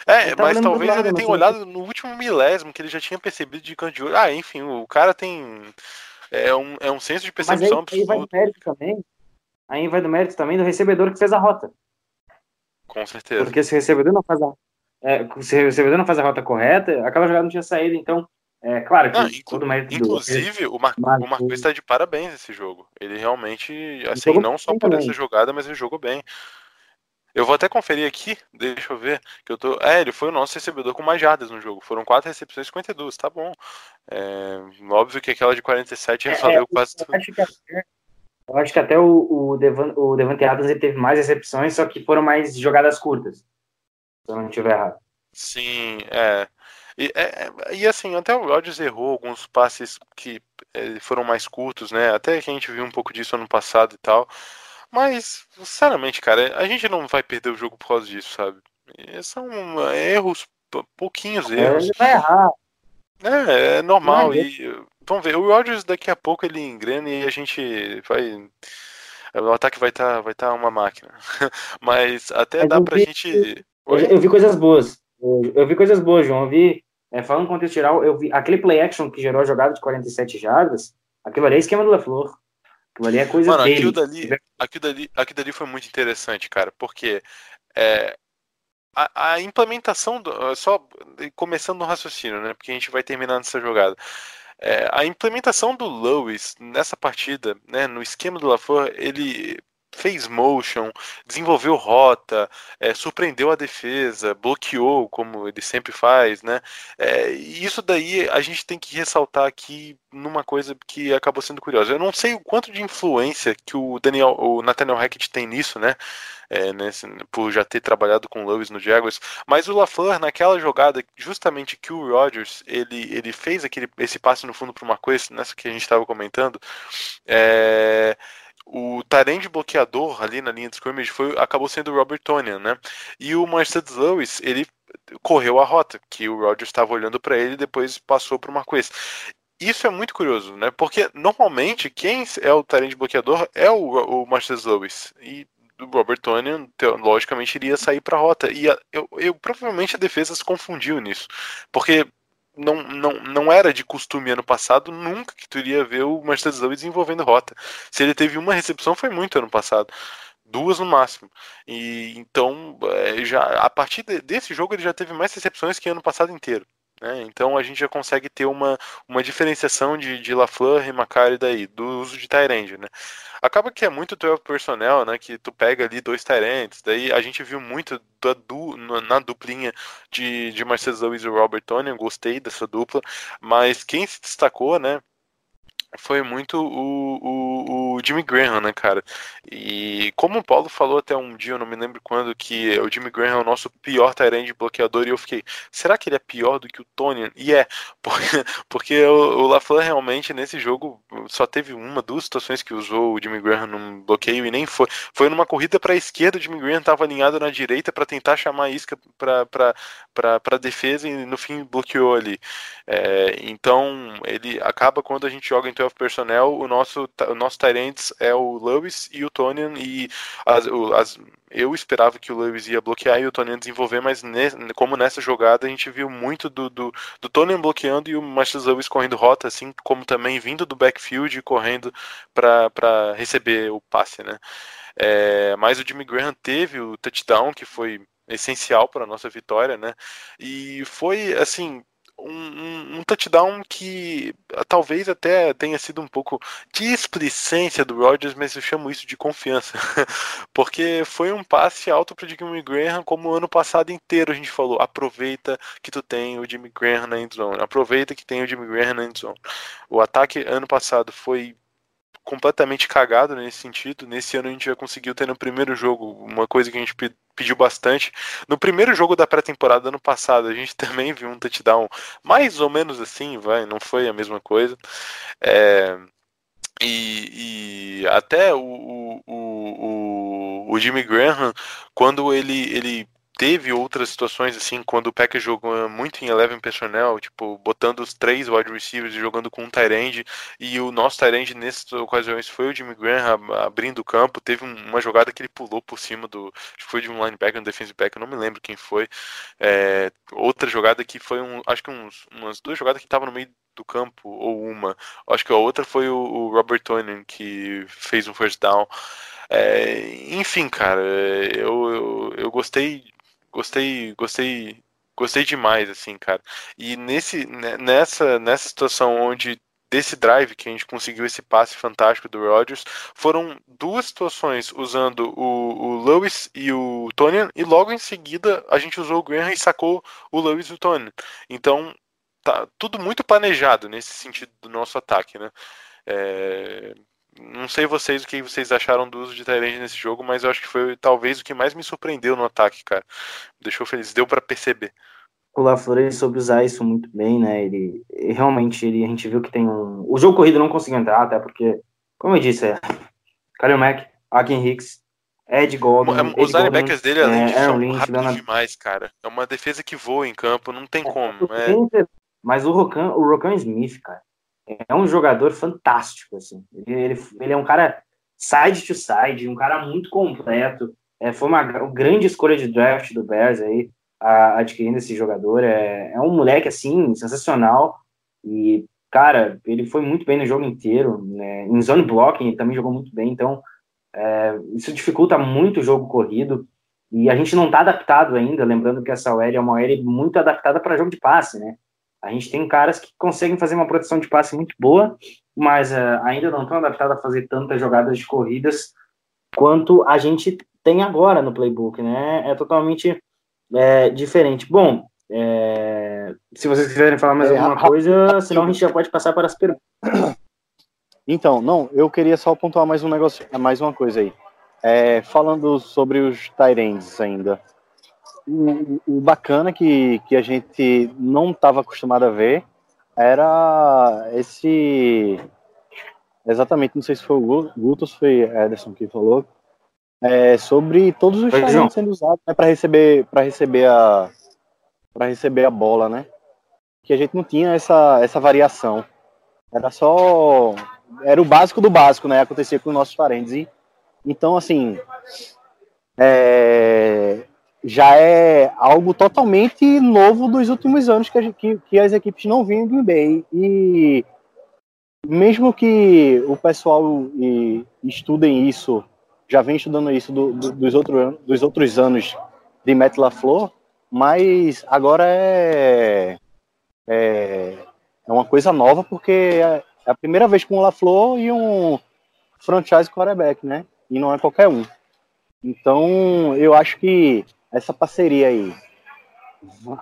É, mas talvez lado, ele tenha olhado no último milésimo que ele já tinha percebido de canto de olho. Ah, enfim, o cara tem. É um, é um senso de Mas aí, percepção aí vai do absurdo, mérito também. Aí vai do mérito também do recebedor que fez a rota. com certeza. Porque se o recebedor não faz a, é, se o recebedor não faz a rota correta, aquela jogada não tinha saído. Então, é claro que Não, inclu- todo mérito do- Inclusive, o, Mar o Marquês está de parabéns nesse jogo. Ele realmente, assim, não só por também. essa jogada, mas ele jogou bem. Eu vou até conferir aqui, deixa eu ver, que eu tô... É, ele foi o nosso recebedor com mais jardas no jogo. Foram quatro recepções e 52, tá bom. É, óbvio que aquela de 47 já É, valeu é, quase Eu tudo. acho que até, eu acho que até o, o, Devan, o Devante Adams ele teve mais recepções, só que foram mais jogadas curtas. Se eu não estiver errado. Sim, é. E, é, é- e, assim, até o Rodgers errou alguns passes que é, foram mais curtos, né? Até que a gente viu um pouco disso ano passado e tal. Mas, sinceramente, cara, a gente não vai perder o jogo por causa disso, sabe? E são erros, pou- pouquinhos erros. Ele vai errar. É, é normal. Não, E vamos ver, o Rodgers daqui a pouco ele engrena e a gente vai. O ataque vai estar vai tá uma máquina. <laughs> Mas até Mas dá pra vi- gente. Eu, Oi? eu vi coisas boas. Eu, eu vi coisas boas, João. Eu vi, é, falando no contexto geral, eu vi aquele play action que gerou a jogada de 47 jardas. Aquilo ali é esquema do LaFleur. Aquilo ali é coisa Mano, dele. aquilo dali, aquilo, dali, aquilo dali foi muito interessante, cara, porque é, a, a implementação do. Só começando no raciocínio, né? Porque a gente vai terminar nessa jogada. É, a implementação do Lewis nessa partida, né, no esquema do LaFleur, ele fez motion, desenvolveu rota, é, surpreendeu a defesa, bloqueou, como ele sempre faz, né? É, isso daí a gente tem que ressaltar aqui numa coisa que acabou sendo curiosa. Eu não sei o quanto de influência que o Daniel, o Nathaniel Hackett tem nisso, né? É, por já ter trabalhado com o Lewis no Jaguars, mas o LaFleur naquela jogada, justamente que o Rodgers ele, ele fez aquele esse passe no fundo para o Marquês, nessa que a gente estava comentando, é, o Tarend bloqueador ali na linha de scrimmage foi, acabou sendo o Robert Tonian, né? E o Mercedes Lewis, ele correu a rota, que o Rodgers estava olhando para ele e depois passou para o Marquês. Isso é muito curioso, né? Porque normalmente quem é o Tarend bloqueador é o, o Mercedes Lewis. E o Robert Tonian, logicamente, iria sair para a rota. E a- eu, eu- provavelmente a defesa se confundiu nisso. Porque não, não, não era de costume ano passado nunca que tu iria ver o Mercedes Lewis desenvolvendo rota. Se ele teve uma recepção, foi muito ano passado. Duas no máximo. E então, é, já a partir de- desse jogo, ele já teve mais recepções que ano passado inteiro. Né? Então a gente já consegue ter uma, uma diferenciação de, de LaFleur e Macari daí, do uso de Tyrande, né? Acaba que é muito 12 personnel, né? Que tu pega ali dois Tyrands, daí a gente viu muito da du, na, duplinha de, de Marcelo Lewis e Robert Tonian, gostei dessa dupla, mas quem se destacou, né? Foi muito o, o, o Jimmy Graham, né, cara? E como o Paulo falou até um dia, eu não me lembro quando, que o Jimmy Graham é o nosso pior Tyrande bloqueador, e eu fiquei, será que ele é pior do que o Tonian? E é, <laughs> porque, porque o, o LaFleur realmente nesse jogo só teve uma, duas situações que usou o Jimmy Graham num bloqueio e nem foi. Foi numa corrida para a esquerda, o Jimmy Graham estava alinhado na direita para tentar chamar a isca para defesa e no fim bloqueou ali. É, então ele acaba quando a gente joga em 12 personnel, o nosso, o nosso É o Lewis e o Tonian, e as, o- as- eu esperava que o Lewis ia bloquear e o Tonian desenvolver, mas ne- como nessa jogada a gente viu muito do, do, do Tonian bloqueando e o Marcus Lewis correndo rota, assim como também vindo do backfield e correndo para receber o passe, né? É, mas o Jimmy Graham teve o touchdown que foi essencial para a nossa vitória, né? E foi assim um, um, um touchdown que ah, talvez até tenha sido um pouco displicência do Rodgers, mas eu chamo isso de confiança, <laughs> porque foi um passe alto para o Jimmy Graham, como o ano passado inteiro a gente falou, aproveita que tu tem o Jimmy Graham na endzone, aproveita que tem o Jimmy Graham na endzone. O ataque ano passado foi completamente cagado nesse sentido. Nesse ano a gente já conseguiu ter no primeiro jogo uma coisa que a gente pe- pediu bastante. No primeiro jogo da pré-temporada ano passado, a gente <laughs> também viu um touchdown mais ou menos assim, vai, não foi a mesma coisa. É, e, e até o, o, o, o Jimmy Graham, quando ele, ele teve outras situações assim, quando o Packers jogou muito em 11 personnel, tipo, botando os três wide receivers e jogando com um tight end, e o nosso tight end nessas ocasiões foi o Jimmy Graham ab- abrindo o campo, teve um- uma jogada que ele pulou por cima do, acho que foi de um linebacker, um defensive back, eu não me lembro quem foi, É, outra jogada que foi um, acho que uns, umas duas jogadas que estavam no meio do campo, ou uma, acho que a outra foi o, o Robert Tonian que fez um first down, É, enfim, cara, eu, eu, eu gostei gostei, gostei, gostei demais, assim, cara. E nesse, né, nessa, nessa situação onde desse drive que a gente conseguiu esse passe fantástico do Rodgers, foram duas situações usando o, o Lewis e o Tonian, e logo em seguida a gente usou o Graham e sacou o Lewis e o Tonian. Então, tá tudo muito planejado nesse sentido do nosso ataque, né? É, não sei vocês o que vocês acharam do uso de Tyrande nesse jogo, mas eu acho que foi talvez o que mais me surpreendeu no ataque, cara. Me deixou feliz, deu pra perceber. O LaFleur ele soube usar isso muito bem, né? Ele realmente ele, a gente viu que tem um. O jogo corrido não conseguiu entrar, até porque, como eu disse, é Kalil Mack, Akin Hicks, Ed Golden. É, Ed Os linebackers dele, além é, disso, são Lynch, rápidos Leonard- demais, cara. É uma defesa que voa em campo, não tem como. É, Mas o Rocan, o Rocan Smith, cara, é um jogador fantástico, assim. Ele, ele, ele é um cara side to side, um cara muito completo. É, foi uma, gra- grande escolha de draft do Bears aí, a- adquirindo esse jogador. É, é um moleque, assim, sensacional. E, cara, ele foi muito bem no jogo inteiro. Né? Em zone blocking, ele também jogou muito bem. Então, é, isso dificulta muito o jogo corrido. E a gente não está adaptado ainda, lembrando que essa OL é uma OL muito adaptada para jogo de passe, né? A gente tem caras que conseguem fazer uma proteção de passe muito boa, mas eh, ainda não estão adaptados a fazer tantas jogadas de corridas quanto a gente tem agora no playbook, né? É totalmente eh, diferente. Bom, eh, se vocês quiserem falar mais É, alguma coisa, senão a gente já pode passar para as perguntas. <coughs> Então, não, eu queria só pontuar mais um negócio, mais uma coisa aí. É, falando sobre os Tyrands ainda. O, o bacana que, que a gente não estava acostumado a ver era esse. Exatamente, não sei se foi o Gu- Guto ou se foi Ederson que falou. É, sobre todos os João. sendo usados né, para receber, para receber a para receber a bola, né? Que a gente não tinha essa, essa variação. Era só era o básico do básico, né? Acontecia com os nossos parentes. E, então, assim, é, já é algo totalmente novo dos últimos anos que, que, que as equipes não vinham do bem. E mesmo que o pessoal e, estudem isso, já vem estudando isso do- do- dos, outro, dos outros anos de Matt LaFleur, mas agora é, é, é uma coisa nova porque é é a primeira vez com o LaFleur e um franchise quarterback, né? E não é qualquer um. Então, eu acho que essa parceria aí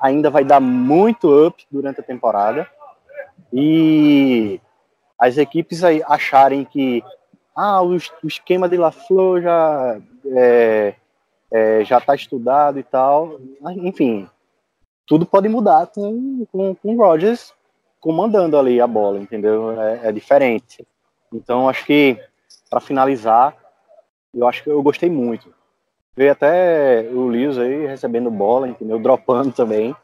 ainda vai dar muito up durante a temporada. E as equipes aí acharem que ah, o, es- o esquema de LaFleur já é, é, já está estudado e tal. Enfim, tudo pode mudar com, com, com o Rodgers comandando ali a bola, entendeu? É, é diferente. Então, acho que, para finalizar, eu acho que eu gostei muito. Veio até o Lewis aí recebendo bola, entendeu? Dropando também.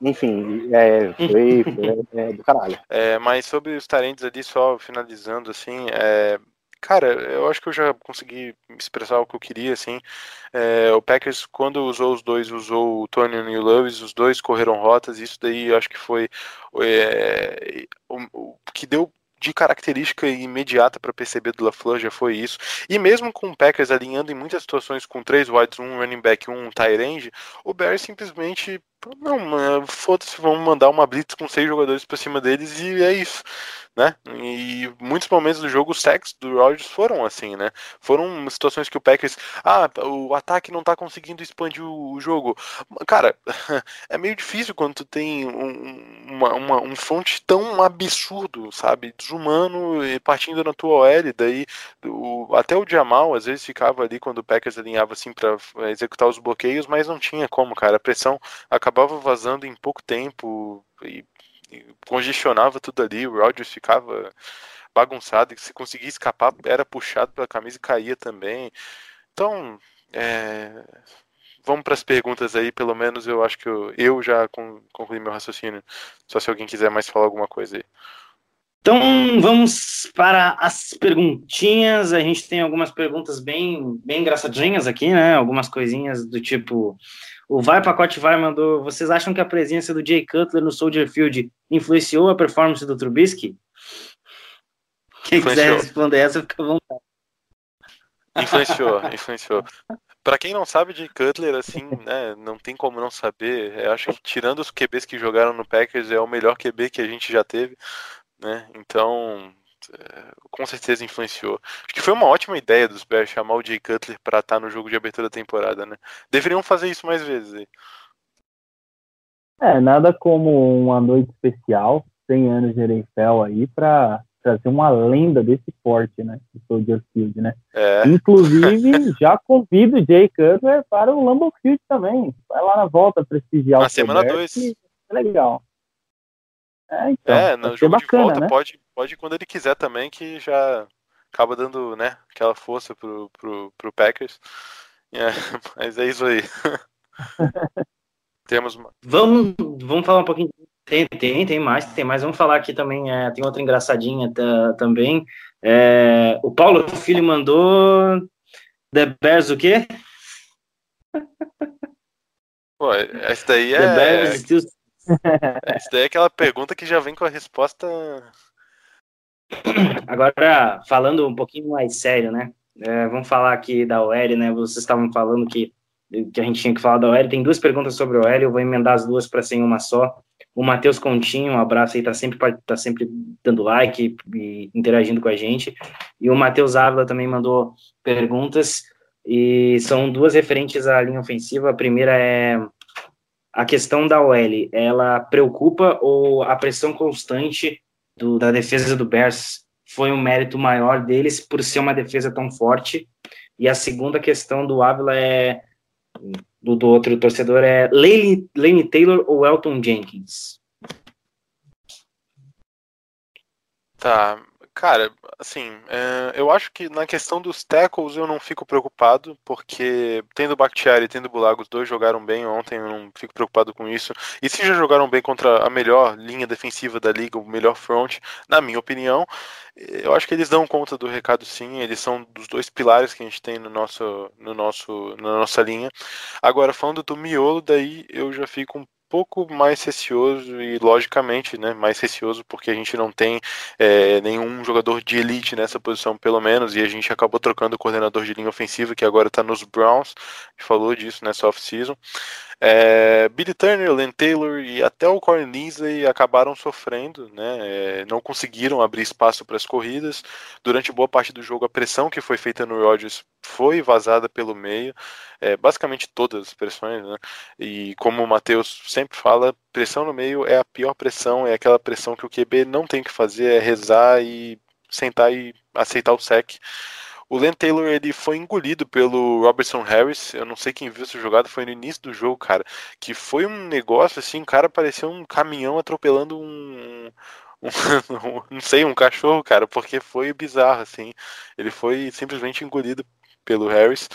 Enfim, é, foi, foi é, do caralho. <laughs> É, mas sobre os tarentes ali, só finalizando, assim, é, cara, eu acho que eu já consegui expressar o que eu queria, assim. É, o Packers, quando usou os dois, usou o Tony e o Lewis, os dois correram rotas, isso daí eu acho que foi é, o, o que deu de característica imediata para perceber do LaFleur já foi isso. E mesmo com o Packers alinhando em muitas situações com três wides, um running back, um tight end, o Bears simplesmente Não, foda-se, vamos mandar uma blitz com seis jogadores pra cima deles e é isso né? E muitos momentos do jogo, os sacks do Rodgers foram assim, né? Foram situações que o Packers, ah, o ataque não tá conseguindo expandir o jogo. Cara, <laughs> é meio difícil quando tu tem um, uma, uma, um front tão absurdo, sabe? Desumano e partindo na tua OL, daí o, até o Jamal às vezes ficava ali quando o Packers alinhava assim para executar os bloqueios, mas não tinha como, cara. A pressão acabava vazando em pouco tempo e congestionava tudo ali, o Rodgers ficava bagunçado, e se conseguia escapar, era puxado pela camisa e caía também. Então, é... vamos para as perguntas aí, pelo menos eu acho que eu, eu já concluí meu raciocínio. Só se alguém quiser mais falar alguma coisa aí. Então vamos para as perguntinhas. A gente tem algumas perguntas bem, bem engraçadinhas aqui, né? Algumas coisinhas do tipo o Vai Pacote Vai mandou: vocês acham que a presença do Jay Cutler no Soldier Field influenciou a performance do Trubisky? Quem quiser responder essa, fica à vontade. Influenciou, influenciou. Para quem não sabe, Jay Cutler, assim, né, não tem como não saber. Eu acho que tirando os QBs que jogaram no Packers, é o melhor QB que a gente já teve, né? Então, com certeza influenciou. Acho que foi uma ótima ideia dos Bears chamar o Jay Cutler para estar tá no jogo de abertura da temporada, né? Deveriam fazer isso mais vezes. É, nada como uma noite especial, 100 anos de NFL aí, para trazer uma lenda desse porte, né? Do Soldier Field, né? É. Inclusive, <laughs> já convido o Jay Cutler para o Lambeau Field também. Vai lá na volta prestigiar na o semana 2. É legal. É, então, é no jogo bacana, de volta né? pode, pode quando ele quiser também, que já acaba dando, né, aquela força pro, pro, pro Packers. É, <laughs> mas é isso aí. <laughs> Temos uma... Vamos, vamos falar um pouquinho. Tem, tem, tem mais, tem mais. Vamos falar aqui também. É, tem outra engraçadinha também. É, o Paulo Filho mandou The Bears o quê? Pô, essa daí é. The Bears still <laughs> isso daí é aquela pergunta que já vem com a resposta. Agora, falando um pouquinho mais sério, né? É, vamos falar aqui da OL, né? Vocês estavam falando que, que a gente tinha que falar da OL. Tem duas perguntas sobre a OL, eu vou emendar as duas para ser uma só. O Matheus Continho, um abraço aí, tá sempre, tá sempre dando like e interagindo com a gente. E o Matheus Ávila também mandou perguntas, e são duas referentes à linha ofensiva. A primeira é a questão da OL, ela preocupa ou a pressão constante do, da defesa do Bears foi um mérito maior deles por ser uma defesa tão forte? E a segunda questão do Ávila é do, do outro torcedor é Lane, Lane Taylor ou Elton Jenkins? Tá, Cara, assim, é, eu acho que na questão dos tackles eu não fico preocupado, porque tendo Bakhtiari e tendo Bulago, os dois jogaram bem ontem, eu não fico preocupado com isso. E se já jogaram bem contra a melhor linha defensiva da liga, o melhor front, na minha opinião, eu acho que eles dão conta do recado sim, eles são dos dois pilares que a gente tem no nosso, no nosso, na nossa linha. Agora, falando do miolo, daí eu já fico um pouco mais receoso e logicamente, né, mais receoso porque a gente não tem é, nenhum jogador de elite nessa posição pelo menos e a gente acabou trocando o coordenador de linha ofensiva que agora está nos Browns, a gente falou disso nessa off-season. É, Billy Turner, Len Taylor e até o Corey Linsley acabaram sofrendo, né? É, não conseguiram abrir espaço para as corridas. Durante boa parte do jogo, a pressão que foi feita no Rodgers foi vazada pelo meio, é, basicamente todas as pressões, né? E como o Matheus sempre fala, pressão no meio é a pior pressão, é aquela pressão que o QB não tem que fazer, é rezar e sentar e aceitar o sec. O Len Taylor ele foi engolido pelo Robertson Harris. Eu não sei quem viu essa jogada, foi no início do jogo, cara. Que foi um negócio assim, o cara parecia um caminhão atropelando um, <laughs> um, não sei, um cachorro, cara, porque foi bizarro, assim. Ele foi simplesmente engolido pelo Harris.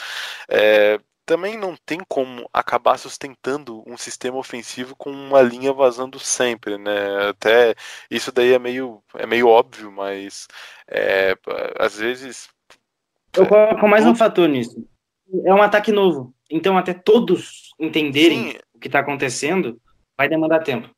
É, também não tem como acabar sustentando um sistema ofensivo com uma linha vazando sempre, né? Até isso daí é meio, é meio óbvio, mas é, às vezes eu coloco mais um fator nisso. É um ataque novo. Então, até todos entenderem Sim. o que está acontecendo, vai demandar tempo.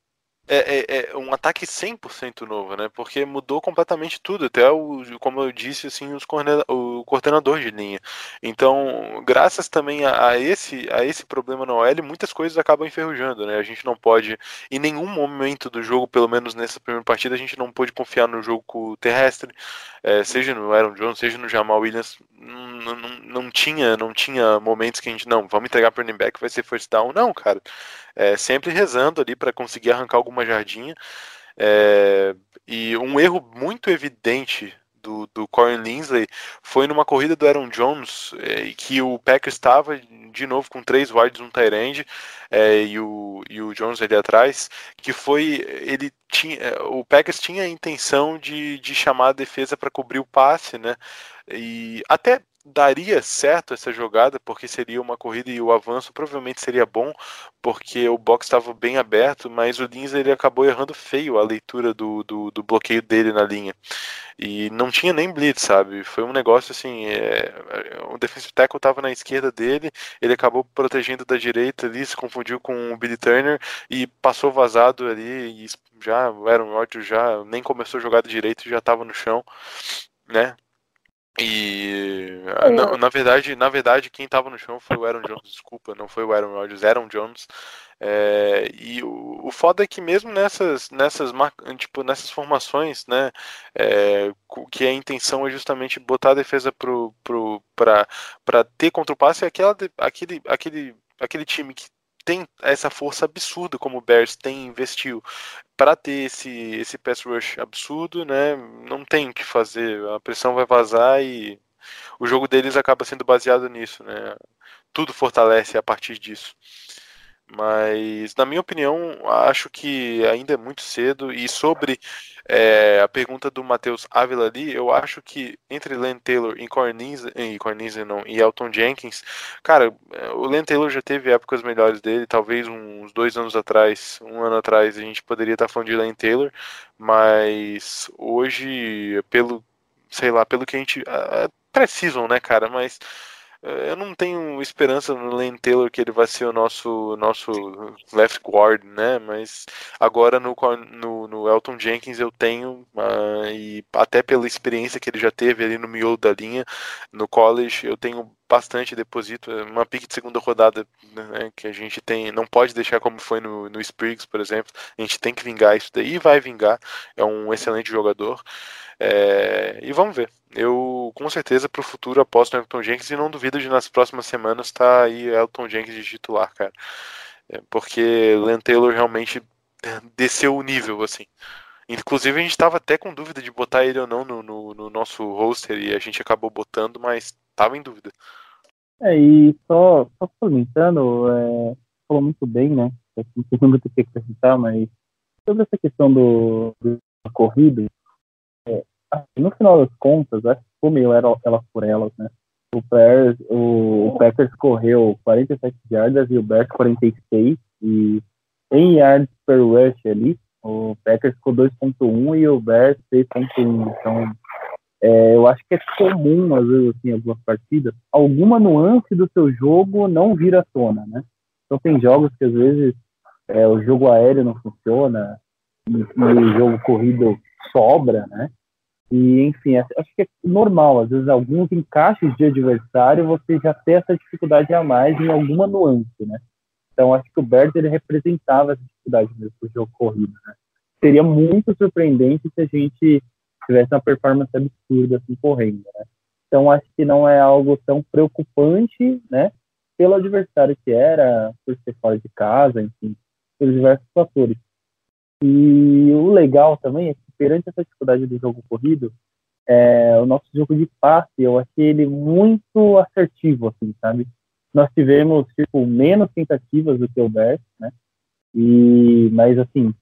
É, é, é um ataque 100% novo, né? Porque mudou completamente tudo, até o, como eu disse, assim, os o coordenador de linha. Então, graças também a, a esse a esse problema na OL, muitas coisas acabam enferrujando, né? A gente não pode, em nenhum momento do jogo, pelo menos nessa primeira partida, a gente não pôde confiar no jogo terrestre, é, seja no Aaron Jones, seja no Jamal Williams, não, não, não tinha não tinha momentos que a gente, não, vamos entregar para running back, vai ser first down, não, cara. É, sempre rezando ali para conseguir arrancar alguma jardinha. É, e um erro muito evidente do, do Corey Linsley foi numa corrida do Aaron Jones, é, que o Packers estava de novo com três wides, um tight end, é, e, o, e o Jones ali atrás, que foi ele tinha o Packers tinha a intenção de, de chamar a defesa para cobrir o passe, né? E até daria certo essa jogada, porque seria uma corrida e o avanço provavelmente seria bom, porque o box estava bem aberto, mas o Lins ele acabou errando feio a leitura do, do, do, bloqueio dele na linha. E não tinha nem blitz, sabe? Foi um negócio assim, é, o defensive tackle estava na esquerda dele, ele acabou protegendo da direita ali, se confundiu com o Billy Turner e passou vazado ali e já o Aaron Rodgers já nem começou a jogada direito, já estava no chão, né? E na, na, verdade, na verdade, quem tava no chão foi o Aaron Jones, desculpa, não foi o Aaron Rodgers, Aaron Jones. É, e o, o foda é que mesmo nessas, nessas, tipo, nessas formações, né, é, que a intenção é justamente botar a defesa pro, pro, pra ter contra o passe, é aquela, aquele, aquele, aquele time que tem essa força absurda como o Bears tem investiu para ter esse esse pass rush absurdo, né? Não tem o que fazer, a pressão vai vazar e o jogo deles acaba sendo baseado nisso, né? Tudo fortalece a partir disso. Mas, na minha opinião, acho que ainda é muito cedo. E sobre é, a pergunta do Matheus Ávila ali, eu acho que entre Len Taylor e Cornise, e não, e Elton Jenkins, cara, o Len Taylor já teve épocas melhores dele, talvez uns dois anos atrás, um ano atrás, a gente poderia estar falando de Len Taylor, mas hoje, pelo, sei lá, pelo que a gente. Uh, precisam, né, cara? Mas eh, eu não tenho esperança no Lane Taylor que ele vai ser o nosso, nosso left guard, né? Mas agora no, no, no Elton Jenkins eu tenho, uh, e até pela experiência que ele já teve ali no miolo da linha, no college, eu tenho bastante deposito, é uma pique de segunda rodada né, que a gente tem, não pode deixar como foi no, no Spriggs, por exemplo, a gente tem que vingar isso daí, e vai vingar, é um excelente jogador. É, e vamos ver. Eu com certeza para o futuro aposto no Elton Jenkins e não duvido de nas próximas semanas estar tá aí Elton Jenkins de titular, cara. É, porque Len Taylor realmente desceu o nível, assim. Inclusive a gente estava até com dúvida de botar ele ou não no, no, no, nosso roster e a gente acabou botando, mas estava em dúvida. É, e só, só comentando, é, falou muito bem, né? Não tem muito o que acrescentar, mas sobre essa questão do, do corrida, é, assim, no final das contas, acho que ficou meio elas por elas, né? O Bears, o, o Packers correu 47 yardas e o Bears 46 e em yards per rush ali, o Packers ficou 2.1 e o Bears 6.1. Então, é, eu acho que é comum, às vezes, assim, algumas partidas, alguma nuance do seu jogo não vir à tona, né? Então, tem jogos que, às vezes, é, o jogo aéreo não funciona e o jogo corrido sobra, né? E, enfim, acho que é normal, às vezes, alguns encaixes de adversário você já tem essa dificuldade a mais em alguma nuance, né? Então, acho que o Bert ele representava essa dificuldade mesmo pro jogo corrido, né? Seria muito surpreendente se a gente tivesse uma performance absurda assim correndo, né? Então, acho que não é algo tão preocupante, né? Pelo adversário que era, por ser fora de casa, enfim, pelos diversos fatores. E o legal também é que perante essa dificuldade do jogo corrido, é, o nosso jogo de passe, eu achei ele muito assertivo, assim, sabe? Nós tivemos, tipo, menos tentativas do que o Bears, né? E, mas, assim,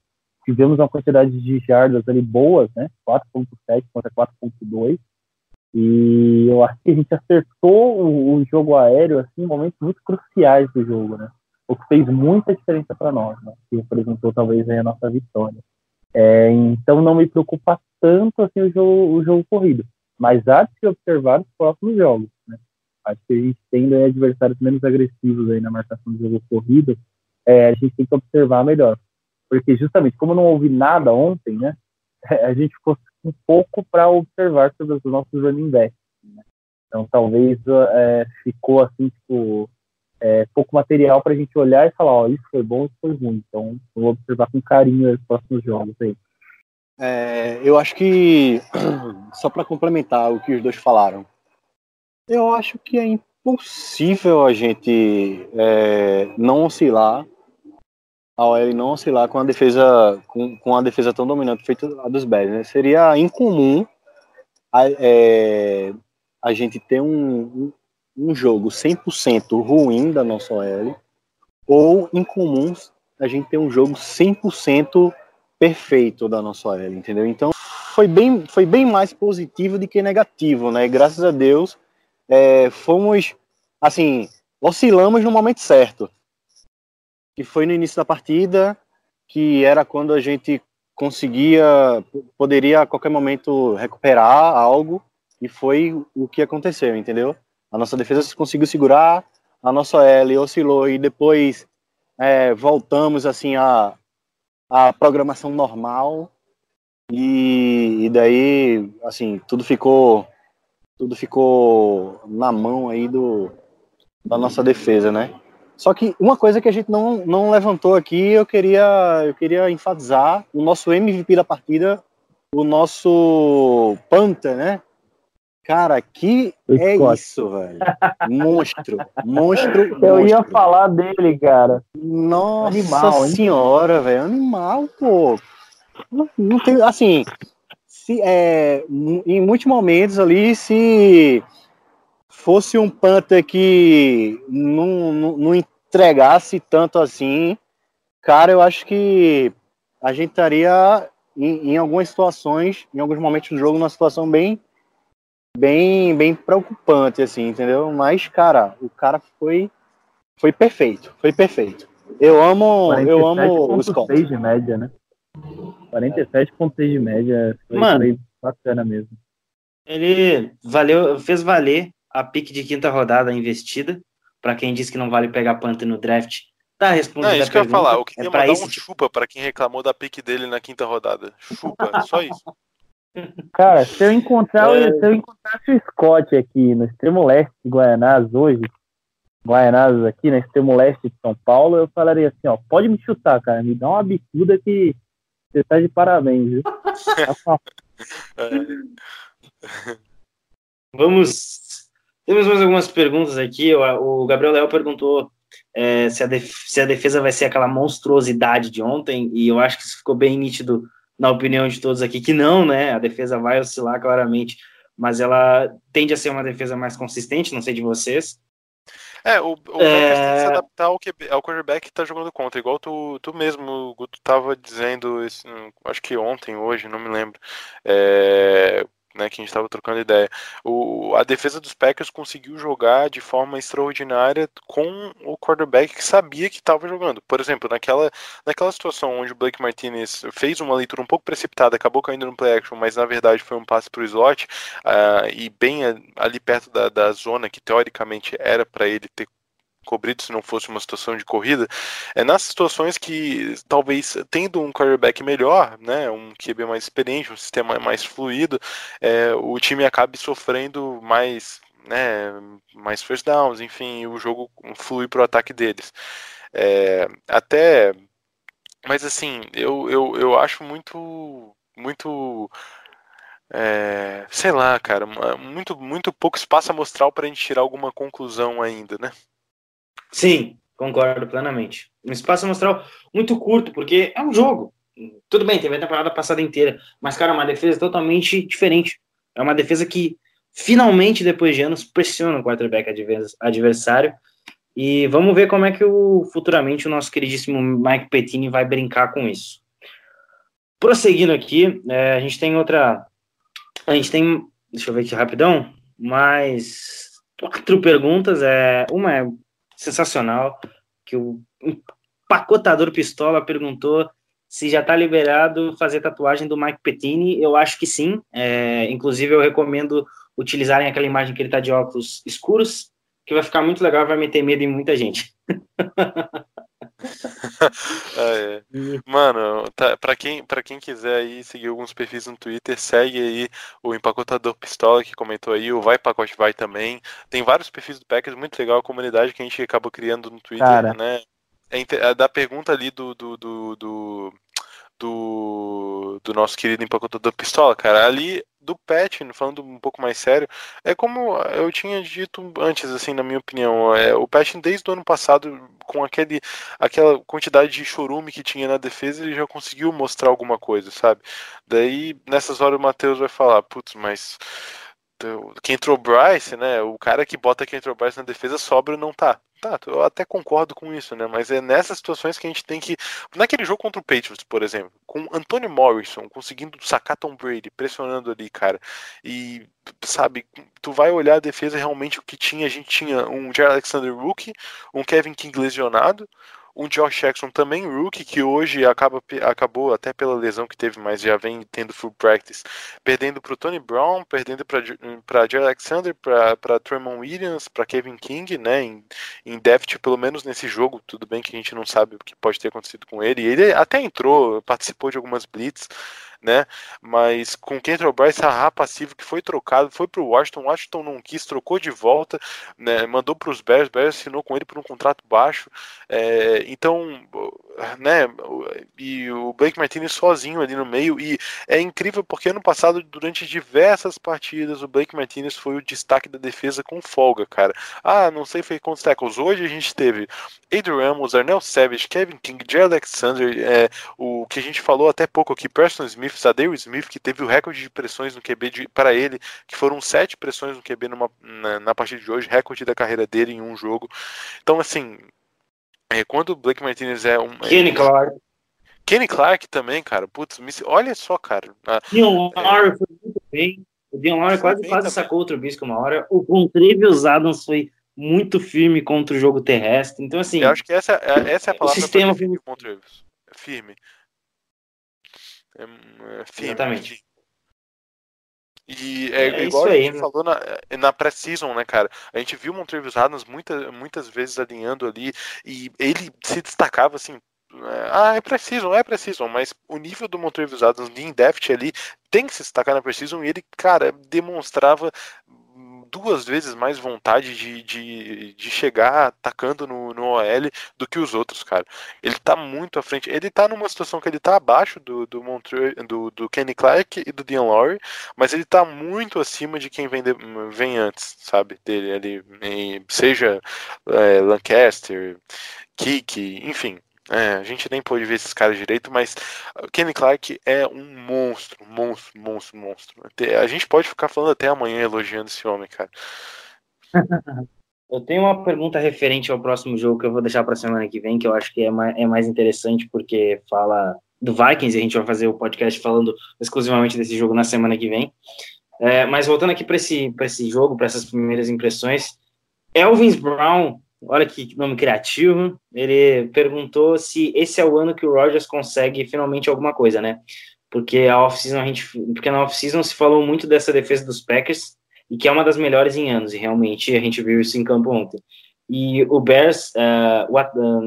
tivemos uma quantidade de jardas ali boas, né? 4.7 contra 4.2. E eu acho que a gente acertou o, o, jogo aéreo, assim, em momentos muito cruciais do jogo, né? O que fez muita diferença para nós, né? Que representou, talvez, a nossa vitória. É, então não me preocupa tanto assim o jogo, o jogo corrido, mas há de se observar os próximos jogos. Né? Acho que a gente tendo adversários menos agressivos aí na marcação do jogo corrido, é, a gente tem que observar melhor, porque justamente como não ouvi nada ontem, né, <laughs> a gente ficou um pouco para observar sobre os nossos running backs. Né? Então talvez é, ficou assim, tipo, é, pouco material para a gente olhar e falar, ó, isso foi bom, isso foi ruim. Então vou observar com carinho os próximos jogos aí. É, eu acho que, <clears throat> só para complementar o que os dois falaram, eu acho que é impossível a gente é, não oscilar, a OL não oscilar com a defesa com, com a defesa tão dominante feita a dos Bears. Né? Seria incomum a, é, a gente ter um, um, jogo 100% ruim da nossa OL ou incomum a gente ter um jogo 100% perfeito da nossa OL, entendeu? Então foi bem, foi bem mais positivo do que negativo, né? Graças a Deus é, fomos, assim, oscilamos no momento certo, que foi no início da partida, que era quando a gente conseguia, poderia a qualquer momento recuperar algo, e foi o que aconteceu, entendeu? A nossa defesa conseguiu segurar, a nossa L oscilou e depois é, voltamos assim a, a programação normal e, e daí assim tudo ficou tudo ficou na mão aí do da nossa defesa, né? Só que uma coisa que a gente não, não levantou aqui, eu queria eu queria enfatizar o nosso MVP da partida, o nosso Panther, né? Cara, que é isso, velho? Monstro, monstro. <laughs> Eu ia monstro. falar dele, cara. Nossa Animal, senhora, velho. Animal, pô. Não, não tem, assim, se, é, em muitos momentos ali, se fosse um Panther que não, não, não entregasse tanto assim, cara, eu acho que a gente estaria em, em algumas situações, em alguns momentos do jogo, numa situação bem bem bem preocupante assim, entendeu? Mas cara, o cara foi foi perfeito, foi perfeito. Eu amo, eu amo o Scott. 47,6 de média, né? 47,6 de média. Foi, Mano. foi bacana mesmo. Ele valeu, fez valer a pique de quinta rodada investida. Pra quem disse que não vale pegar Panther no draft, tá Não, respondendo é isso a que eu ia falar. Eu queria é mandar um chupa pra quem reclamou da pique dele na quinta rodada. Chupa, só isso. <laughs> Cara, se eu encontrar, É. se eu encontrasse o Scott aqui no extremo leste de Guaianazes hoje, Guaianazes aqui no extremo leste de São Paulo, eu falaria assim, ó, pode me chutar, cara, me dá uma bicuda que você tá de parabéns, viu? É, Vamos. Temos mais algumas perguntas aqui. O, Gabriel Léo perguntou é, se, a se a defesa vai ser aquela monstruosidade de ontem, e eu acho que isso ficou bem nítido na opinião de todos aqui, que não, né? A defesa vai oscilar claramente, mas ela tende a ser uma defesa mais consistente, não sei de vocês. É, o, o Packers tem que se adaptar ao, QB, ao quarterback que tá jogando contra, igual tu, tu mesmo, Guto, tava dizendo, esse- hum, acho que ontem, hoje, não me lembro, é, né, que a gente tava trocando ideia. O, a defesa dos Packers conseguiu jogar de forma extraordinária com o quarterback que sabia que estava jogando. Por exemplo, naquela, naquela situação onde o Blake Martinez fez uma leitura um pouco precipitada, acabou caindo no play action, mas na verdade foi um passe pro slot, ah, e bem ali perto da, da zona que teoricamente era para ele ter cobrido se não fosse uma situação de corrida, é nas situações que talvez tendo um quarterback melhor, né, um QB mais experiente, um sistema mais fluido, é, o time acabe sofrendo mais, né, mais first downs, enfim, o jogo flui para o ataque deles. É, até, mas assim, eu, eu, eu acho muito, muito é, sei lá, cara, muito, muito pouco espaço amostral para a gente tirar alguma conclusão ainda, né? Sim, concordo plenamente. Um espaço amostral muito curto, porque é um jogo. Tudo bem, teve a temporada passada inteira, mas, cara, é uma defesa totalmente diferente. É uma defesa que, finalmente, depois de anos, pressiona o quarterback advers- adversário. E vamos ver como é que o, futuramente o nosso queridíssimo Mike Pettini vai brincar com isso. Prosseguindo aqui, é, a gente tem outra. A gente tem. Deixa eu ver aqui rapidão. Mais quatro perguntas. É, uma é sensacional, que o empacotador pistola perguntou se já está liberado fazer tatuagem do Mike Pettini. Eu acho que sim. É, inclusive, eu recomendo utilizarem aquela imagem que ele está de óculos escuros, que vai ficar muito legal, vai meter medo em muita gente. <laughs> É, <laughs> é. Mano, tá, pra, quem, pra quem quiser aí seguir alguns perfis no Twitter, segue aí o Empacotador Pistola que comentou aí, o Vai Pacote Vai também. Tem vários perfis do Packers, muito legal a comunidade que a gente acabou criando no Twitter, Cara. né? É, é da pergunta ali do, do, do, do, do, do nosso querido Empacotador Pistola, cara. Ali do Pet, falando um pouco mais sério, é como eu tinha dito antes, assim, na minha opinião. É, o Pet, desde o ano passado, com aquele, aquela quantidade de chorume que tinha na defesa, ele já conseguiu mostrar alguma coisa, sabe? Daí, nessas horas, o Matheus vai falar, putz, mas quem entrou Bryce, né? O cara que bota quem entrou Bryce na defesa sobra não tá. Tá, eu até concordo com isso, né? Mas é nessas situações que a gente tem que. Naquele jogo contra o Patriots, por exemplo, com Anthony Morrison conseguindo sacar Tom Brady, pressionando ali, cara. E, sabe, tu vai olhar a defesa realmente o que tinha. A gente tinha um Jair Alexander Rookie, um Kevin King lesionado, um Josh Jackson também rookie, que hoje acaba, acabou até pela lesão que teve, mas já vem tendo full practice, perdendo para o Tony Brown, perdendo para Jerry Alexander, para Tremont Williams, para Kevin King, né, em, em depth, pelo menos nesse jogo, tudo bem que a gente não sabe o que pode ter acontecido com ele, ele até entrou, participou de algumas blitz, né? Mas com Kentrell Bryce, Haha passivo que foi trocado, foi para o Washington, Washington não quis, trocou de volta, né? Mandou para os Bears, Bears assinou com ele por um contrato baixo. É, então, né? E o Blake Martinez sozinho ali no meio e é incrível porque ano passado durante diversas partidas o Blake Martinez foi o destaque da defesa com folga, cara. Ah, não sei foi quantos tackles. Hoje a gente teve Adrian Ramos, Arnel Savage, Kevin King, Jay Alexander, é, o que a gente falou até pouco aqui, Preston Smith, Sadeu Smith, que teve o recorde de pressões no QB para ele, que foram sete pressões no QB numa, na, na partida de hoje, recorde da carreira dele em um jogo. Então, assim, é, quando o Blake Martinez é um. Kenny Clark. Kenny Clark também, cara. Putz, olha só, cara. Dion Lowry foi muito bem. O Dion Lowry quase, quase também. sacou o Trubisky uma hora. O Contrevious Adams foi muito firme contra o jogo terrestre. Então, assim, Eu acho que essa, é- essa é a O palavra sistema o Contreras. É Firme. É, é firme. Exatamente. E é, É igual isso a aí, gente né? falou na, na pré-season, né, cara? A gente viu o Montrevious Adams muita, muitas vezes alinhando ali e ele se destacava assim. é, Ah, é precision, é precision, mas o nível do Montrevious Adams de in-depth ali tem que se destacar na precision e ele, cara, demonstrava duas vezes mais vontade de, de, de chegar atacando no, no OL do que os outros, cara. Ele tá muito à frente. Ele tá numa situação que ele tá abaixo do, do, Montre, do, do Kenny Clark e do Dean Lowry, mas ele tá muito acima de quem vem, de- vem antes, sabe? Dele ali, seja é, Lancaster, Kiki, enfim. É, a gente nem pôde ver esses caras direito, mas Kenny Clark é um monstro, monstro, monstro, monstro. A gente pode ficar falando até amanhã elogiando esse homem, cara. <laughs> Eu tenho uma pergunta referente ao próximo jogo que eu vou deixar para semana que vem, que eu acho que é mais, é mais interessante porque fala do Vikings e a gente vai fazer o podcast falando exclusivamente desse jogo na semana que vem. É, mas voltando aqui para esse, esse jogo, para essas primeiras impressões, Elvis Brown, olha que nome criativo, ele perguntou se esse é o ano que o Rogers consegue finalmente alguma coisa, né? Porque a off-season a gente, porque na off-season se falou muito dessa defesa dos Packers e que é uma das melhores em anos, e realmente a gente viu isso em campo ontem. E o Bears at- ah,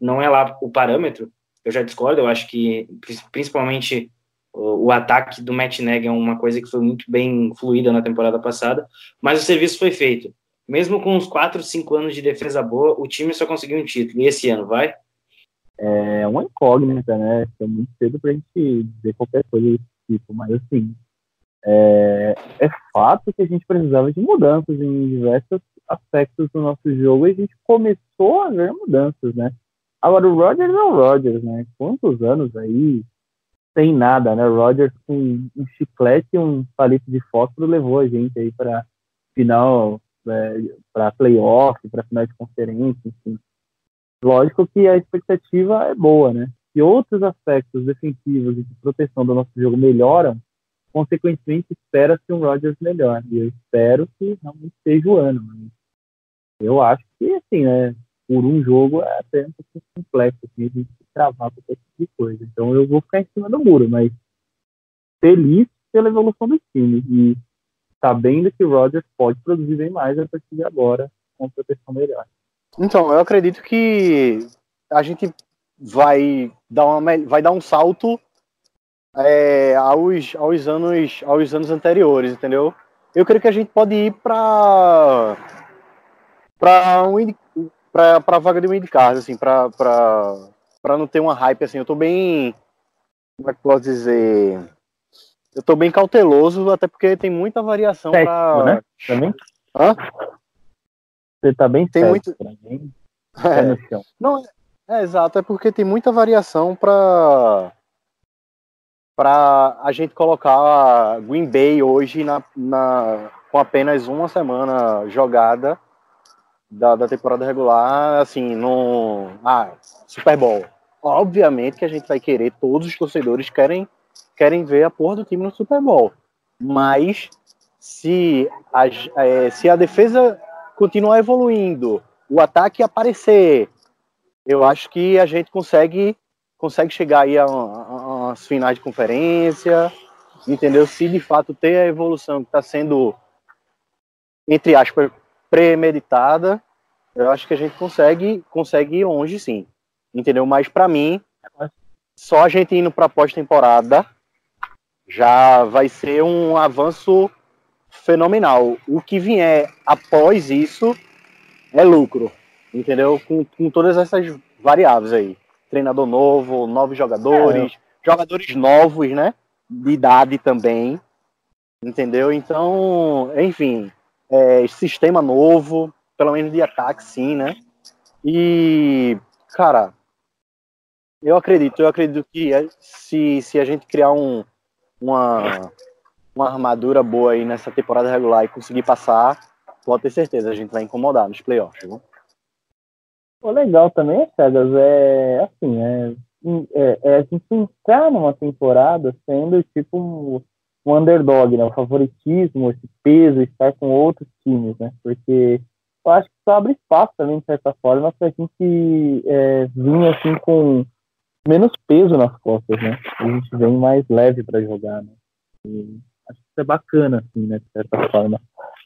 não é lá o parâmetro, eu já discordo, eu acho que pri- principalmente o, o ataque do Matt Nagy é uma coisa que foi muito bem fluída na temporada passada, mas o serviço foi feito. Mesmo com uns 4, 5 anos de defesa boa, o time só conseguiu um título. E esse ano, vai? É uma incógnita, né? É muito cedo pra gente dizer qualquer coisa desse tipo, mas assim, é, é fato que a gente precisava de mudanças em diversos aspectos do nosso jogo e a gente começou a ver mudanças, né? Agora, o Rodgers é o Rodgers, né? Quantos anos aí sem nada, né? O Rodgers com um chiclete e um palito de fósforo levou a gente aí para final, para playoff, para final de conferência, enfim. Lógico que a expectativa é boa, né? Se outros aspectos defensivos e de proteção do nosso jogo melhoram, consequentemente espera-se um Rodgers melhor. E eu espero que realmente seja o ano. Mas eu acho que, assim, né? Por um jogo é até um pouco complexo, assim, a gente travar qualquer tipo de coisa. Então eu vou ficar em cima do muro, mas feliz pela evolução do time. E sabendo que o Rodgers pode produzir bem mais a partir de agora com proteção melhor. Então, eu acredito que a gente vai dar, uma, vai dar um salto é, aos, aos, anos, aos anos anteriores, entendeu? Eu creio que a gente pode ir para para um, pra vaga de wildcard, assim, para para não ter uma hype, assim. Eu tô bem. Como é que posso dizer? Eu tô bem cauteloso, até porque tem muita variação Cético, para. né? Também? Hã? Você tá bem Tem cético, muito-? Bem É. chão. Não, é exato, é porque tem muita variação para para a gente colocar Green Bay hoje na, na, com apenas uma semana jogada da, da temporada regular, assim, no ah, Super Bowl. Obviamente que a gente vai querer, todos os torcedores querem, querem ver a porra do time no Super Bowl. Mas se a, é, se a defesa continuar evoluindo, o ataque aparecer, eu acho que a gente consegue consegue chegar aí a, finais de conferência, entendeu? Se de fato ter a evolução que está sendo, entre aspas, premeditada, eu acho que a gente consegue consegue ir longe, sim, entendeu? Mas para mim, só a gente indo para pós-temporada já vai ser um avanço fenomenal. O que vier após isso é lucro, entendeu? Com, com todas essas variáveis aí. Treinador novo, novos jogadores, jogadores novos, né? De idade também, entendeu? Então, enfim, é, sistema novo, pelo menos de ataque, sim, né? E, cara, eu acredito, eu acredito que é- se, se a gente criar um, uma, uma armadura boa aí nessa temporada regular e conseguir passar, pode ter certeza, a gente vai incomodar nos playoffs, viu? O legal também, Cegas, é assim, é, é, é a gente entrar numa temporada sendo tipo um, um underdog, né? O favoritismo, esse peso, estar com outros times, né? Porque eu acho que isso abre espaço também, de certa forma, pra gente é, vir assim com menos peso nas costas, né? A gente vem mais leve para jogar, né? E acho que isso é bacana, assim, né? De certa forma.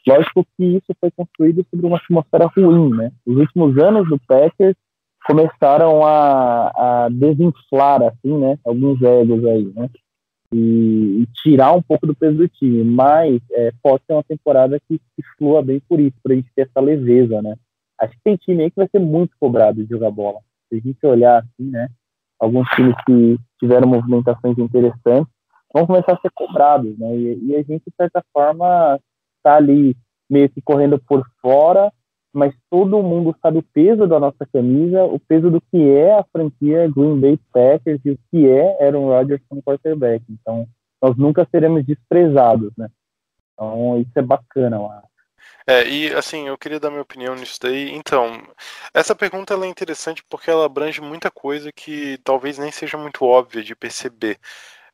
Lógico que isso foi construído sobre uma atmosfera ruim, né? Os últimos anos do Packers começaram a, a desinflar, assim, né? Alguns egos aí, né? E, e tirar um pouco do peso do time. Mas é, pode ser uma temporada que, que flua bem por isso, para gente ter essa leveza, né? Acho que tem time aí que vai ser muito cobrado de jogar bola. Se a gente olhar assim, né? Alguns times que tiveram movimentações interessantes vão começar a ser cobrados, né? E, e a gente, de certa forma, tá ali meio que correndo por fora, mas todo mundo sabe o peso da nossa camisa, o peso do que é a franquia Green Bay Packers e o que é Aaron Rodgers como quarterback. Então, nós nunca seremos desprezados, né? Então, isso é bacana, eu acho. É, e assim, eu queria dar minha opinião nisso daí. Então, essa pergunta é interessante porque ela abrange muita coisa que talvez nem seja muito óbvia de perceber.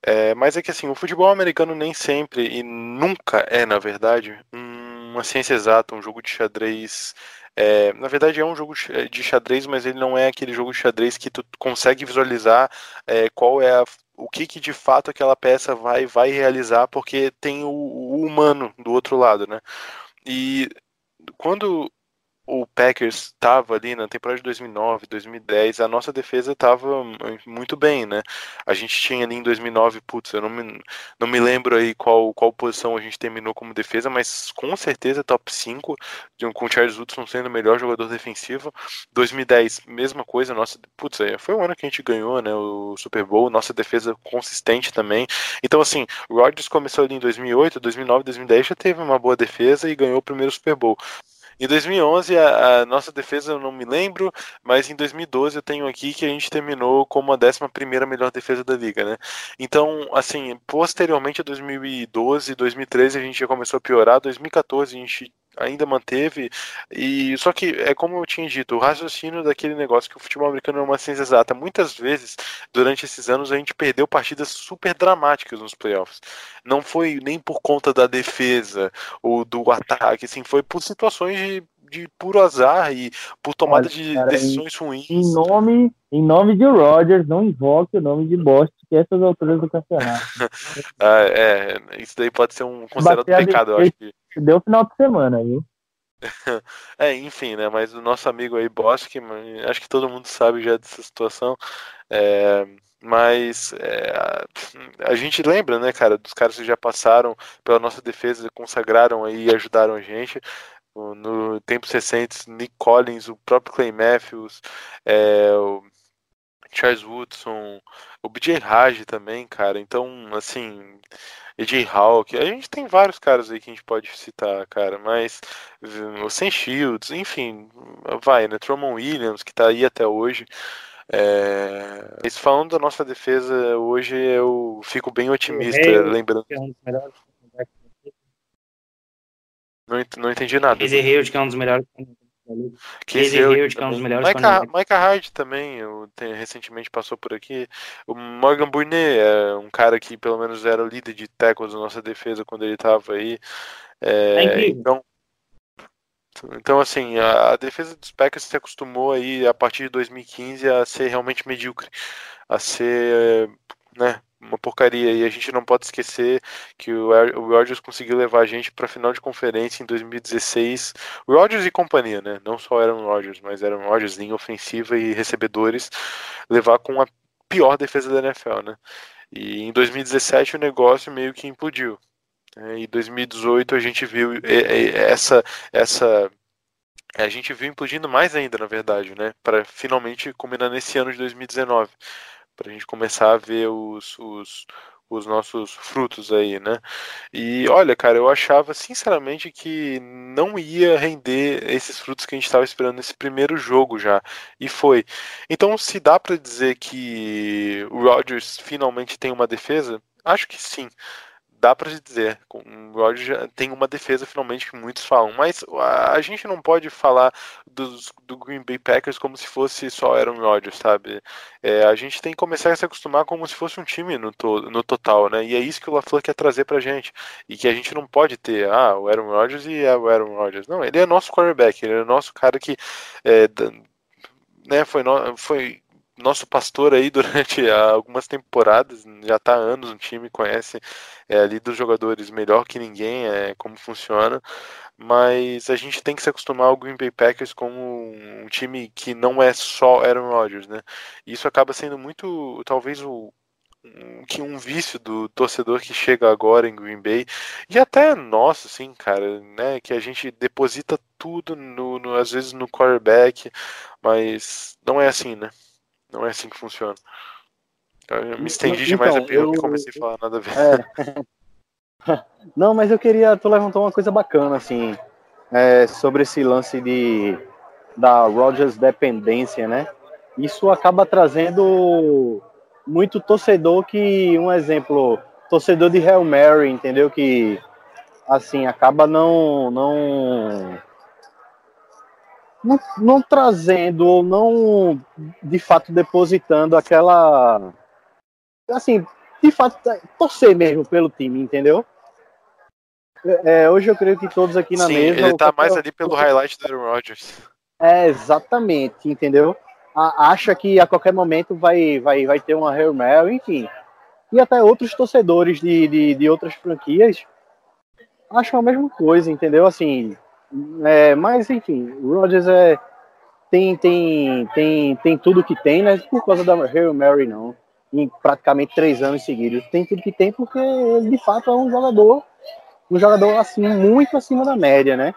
É, mas é que assim, o futebol americano nem sempre e nunca é, na verdade, um- uma ciência exata, um jogo de xadrez. é, na verdade é um jogo de de xadrez, mas ele não é aquele jogo de xadrez que tu consegue visualizar é, qual é a- o que, que de fato aquela peça vai, vai realizar, porque tem o, o humano do outro lado, né? E quando o Packers estava ali na temporada de 2009, 2010, a nossa defesa estava muito bem, né? A gente tinha ali em 2009, putz, eu não me, não me lembro aí qual, qual posição a gente terminou como defesa, mas com certeza top 5, de- com o Charles Woodson sendo o melhor jogador defensivo. 2010, mesma coisa, nossa, putz, foi o ano que a gente ganhou, né, o Super Bowl, nossa defesa consistente também. Então, assim, o Rodgers começou ali em 2008, 2009, 2010 já teve uma boa defesa e ganhou o primeiro Super Bowl. Em 2011, a, a nossa defesa eu não me lembro, mas em 2012 eu tenho aqui que a gente terminou como a 11 melhor defesa da liga, né? Então, assim, posteriormente a 2012, 2013 a gente já começou a piorar, 2014 a gente ainda manteve, e só que é como eu tinha dito, o raciocínio daquele negócio que o futebol americano é uma ciência exata. Muitas vezes, durante esses anos, a gente perdeu partidas super dramáticas nos playoffs. Não foi nem por conta da defesa ou do ataque, assim, foi por situações de, de puro azar e por tomada Olha, de cara, decisões ruins. Em nome, em nome de Rodgers, não invoque o nome de Boston, que é essas alturas do campeonato. <laughs> Ah, é, isso daí pode ser um considerado pecado, eu acho que. Deu final de semana, viu? <laughs> É, enfim, né? Mas o nosso amigo aí, Bosque, acho que todo mundo sabe já dessa situação. É, mas é, a, gente lembra, né, cara, dos caras que já passaram pela nossa defesa, consagraram aí e ajudaram a gente. No tempos recentes, Nick Collins, o próprio Clay Matthews, é, o Charles Woodson, o BJ Raj também, cara. Então, assim, AJ Hawk, a gente tem vários caras aí que a gente pode citar, cara, mas o Sam Shields, enfim, vai, né? Truman Williams, que tá aí até hoje. É... Mas falando da nossa defesa, hoje eu fico bem otimista, lembrando. que é um dos melhores. Não, ent- não entendi nada. Casey Hayward, que é um dos melhores. Casey Hayward, que é um dos também. melhores Micah. Micah Hyde também, eu tenho- recentemente passou por aqui. O Morgan Burnett é um cara que pelo menos era o líder de tackles da nossa defesa quando ele estava aí. É, É incrível. então, então, assim, a, a defesa dos Packers se acostumou aí a partir de 2015 a ser realmente medíocre, a ser, né, uma porcaria. E a gente não pode esquecer que o, o Rodgers conseguiu levar a gente para final de conferência em 2016. O Rodgers e companhia, né? Não só Aaron Rodgers, mas Aaron Rodgers, linha ofensiva e recebedores, levar com a pior defesa da NFL, né? E em 2017 o negócio meio que implodiu. né? Em 2018 a gente viu e- e- essa essa a gente viu implodindo mais ainda, na verdade, né? Para finalmente culminar nesse ano de 2019, para a gente começar a ver os, os, os nossos frutos aí, né? E olha, cara, eu achava sinceramente que não ia render esses frutos que a gente estava esperando nesse primeiro jogo já, e foi. Então, se dá para dizer que o Rodgers finalmente tem uma defesa, acho que sim dá pra dizer. O Rodgers já tem uma defesa finalmente que muitos falam, mas a, gente não pode falar dos, do Green Bay Packers como se fosse só Aaron Rodgers, sabe? É, a gente tem que começar a se acostumar como se fosse um time no, to, no total, né? E é isso que o LaFleur quer trazer pra gente. E que a gente não pode ter, ah, o Aaron Rodgers e é o Aaron Rodgers. Não, ele é nosso quarterback, ele é nosso cara que é, né, foi, no, foi nosso pastor aí durante <laughs> algumas temporadas, já tá há anos no time, conhece é, ali dos jogadores melhor que ninguém, é, como funciona, mas a gente tem que se acostumar ao Green Bay Packers como um time que não é só Aaron Rodgers, né? Isso acaba sendo muito, talvez o que um vício do torcedor que chega agora em Green Bay e até nosso, assim, cara, né? Que a gente deposita tudo no, no- às vezes no quarterback, mas não é assim, né? Não é assim que funciona. Eu me estendi demais Então, a pior que eu- comecei a falar nada a ver. É. <laughs> Não, mas eu queria. Tu levantou uma coisa bacana, assim, é, sobre esse lance de da Rogers dependência, né? Isso acaba trazendo muito torcedor que, um exemplo, torcedor de Hail Mary, entendeu? Que, assim, acaba não. não não, não trazendo ou não de fato depositando aquela assim de fato torcer mesmo pelo time entendeu? É, hoje eu creio que todos aqui na Sim, mesa ele tá mais ali pelo highlight do Aaron Rodgers. é exatamente entendeu? A- acha que a qualquer momento vai vai vai ter uma Hail Mary enfim. E até outros torcedores de, de, de outras franquias acham a mesma coisa entendeu? Assim é, mas enfim, o Rodgers é, tem, tem, tem, tem tudo que tem, né? Por causa da Hail Mary, não. Em praticamente três anos seguidos. Tem tudo que tem porque ele de fato é um jogador, um jogador assim, muito acima da média, né?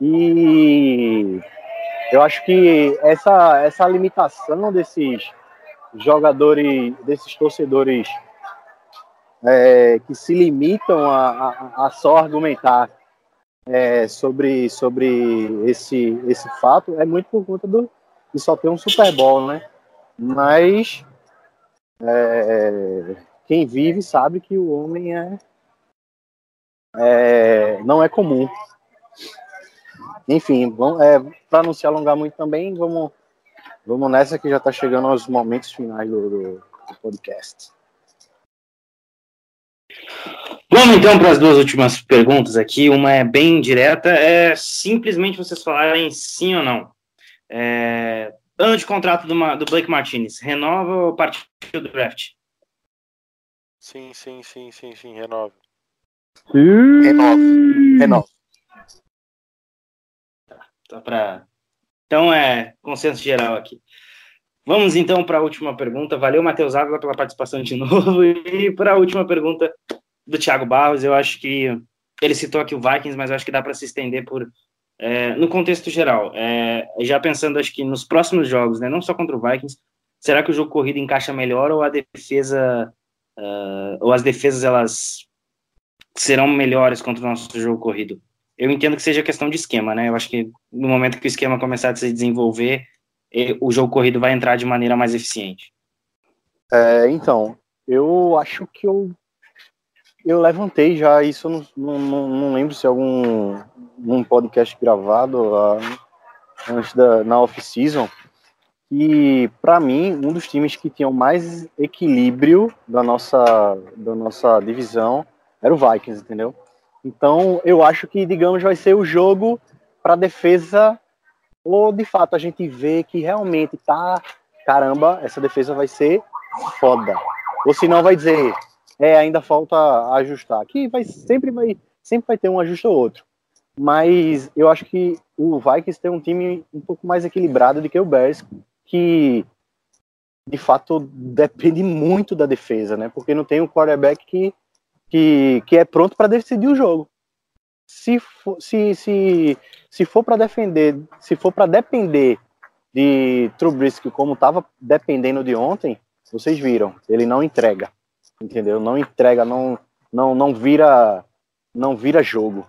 E eu acho que essa, essa limitação desses jogadores, desses torcedores é, que se limitam a, a, a só argumentar é, sobre, sobre esse, esse fato é muito por conta do, de só ter um Super Bowl, né? Mas é, quem vive sabe que o homem é, é não é comum. Enfim, é, para não se alongar muito também, vamos, vamos nessa que já está chegando aos momentos finais do, do, do podcast. Vamos então para as duas últimas perguntas aqui. Uma é bem direta, é simplesmente vocês falarem sim ou não. É, ano de contrato do, do Blake Martinez, renova ou partiu do draft? Sim, sim, sim, sim, sim, renova. Renova. Renova. Só pra... Então é consenso geral aqui. Vamos então para a última pergunta. Valeu, Matheus Ávila, pela participação de <laughs> novo. E para a última pergunta do Thiago Barros, eu acho que ele citou aqui o Vikings, mas acho que dá para se estender por é, no contexto geral. É, já pensando, acho que nos próximos jogos, né, não só contra o Vikings, será que o jogo corrido encaixa melhor ou a defesa uh, ou as defesas elas serão melhores contra o nosso jogo corrido? Eu entendo que seja questão de esquema, né? Eu acho que no momento que o esquema começar a se desenvolver, o jogo corrido vai entrar de maneira mais eficiente. É, então, eu acho que eu eu levantei já isso, não, não, não lembro se é algum um podcast gravado uh, antes da na off season e para mim um dos times que tinham mais equilíbrio da nossa da nossa divisão era o Vikings, entendeu? Então eu acho que digamos vai ser o jogo para defesa ou de fato a gente vê que realmente tá caramba essa defesa vai ser foda ou se não vai dizer é ainda falta ajustar que vai sempre vai sempre vai ter um ajuste ou outro mas eu acho que o Vikings tem um time um pouco mais equilibrado do que o Bears, que de fato depende muito da defesa, né? Porque não tem um quarterback que, que, que é pronto para decidir o jogo. Se for, se, se, se for para defender, se for para depender de Trubisky como estava dependendo de ontem, vocês viram, ele não entrega, entendeu? Não entrega, não não não vira não vira jogo.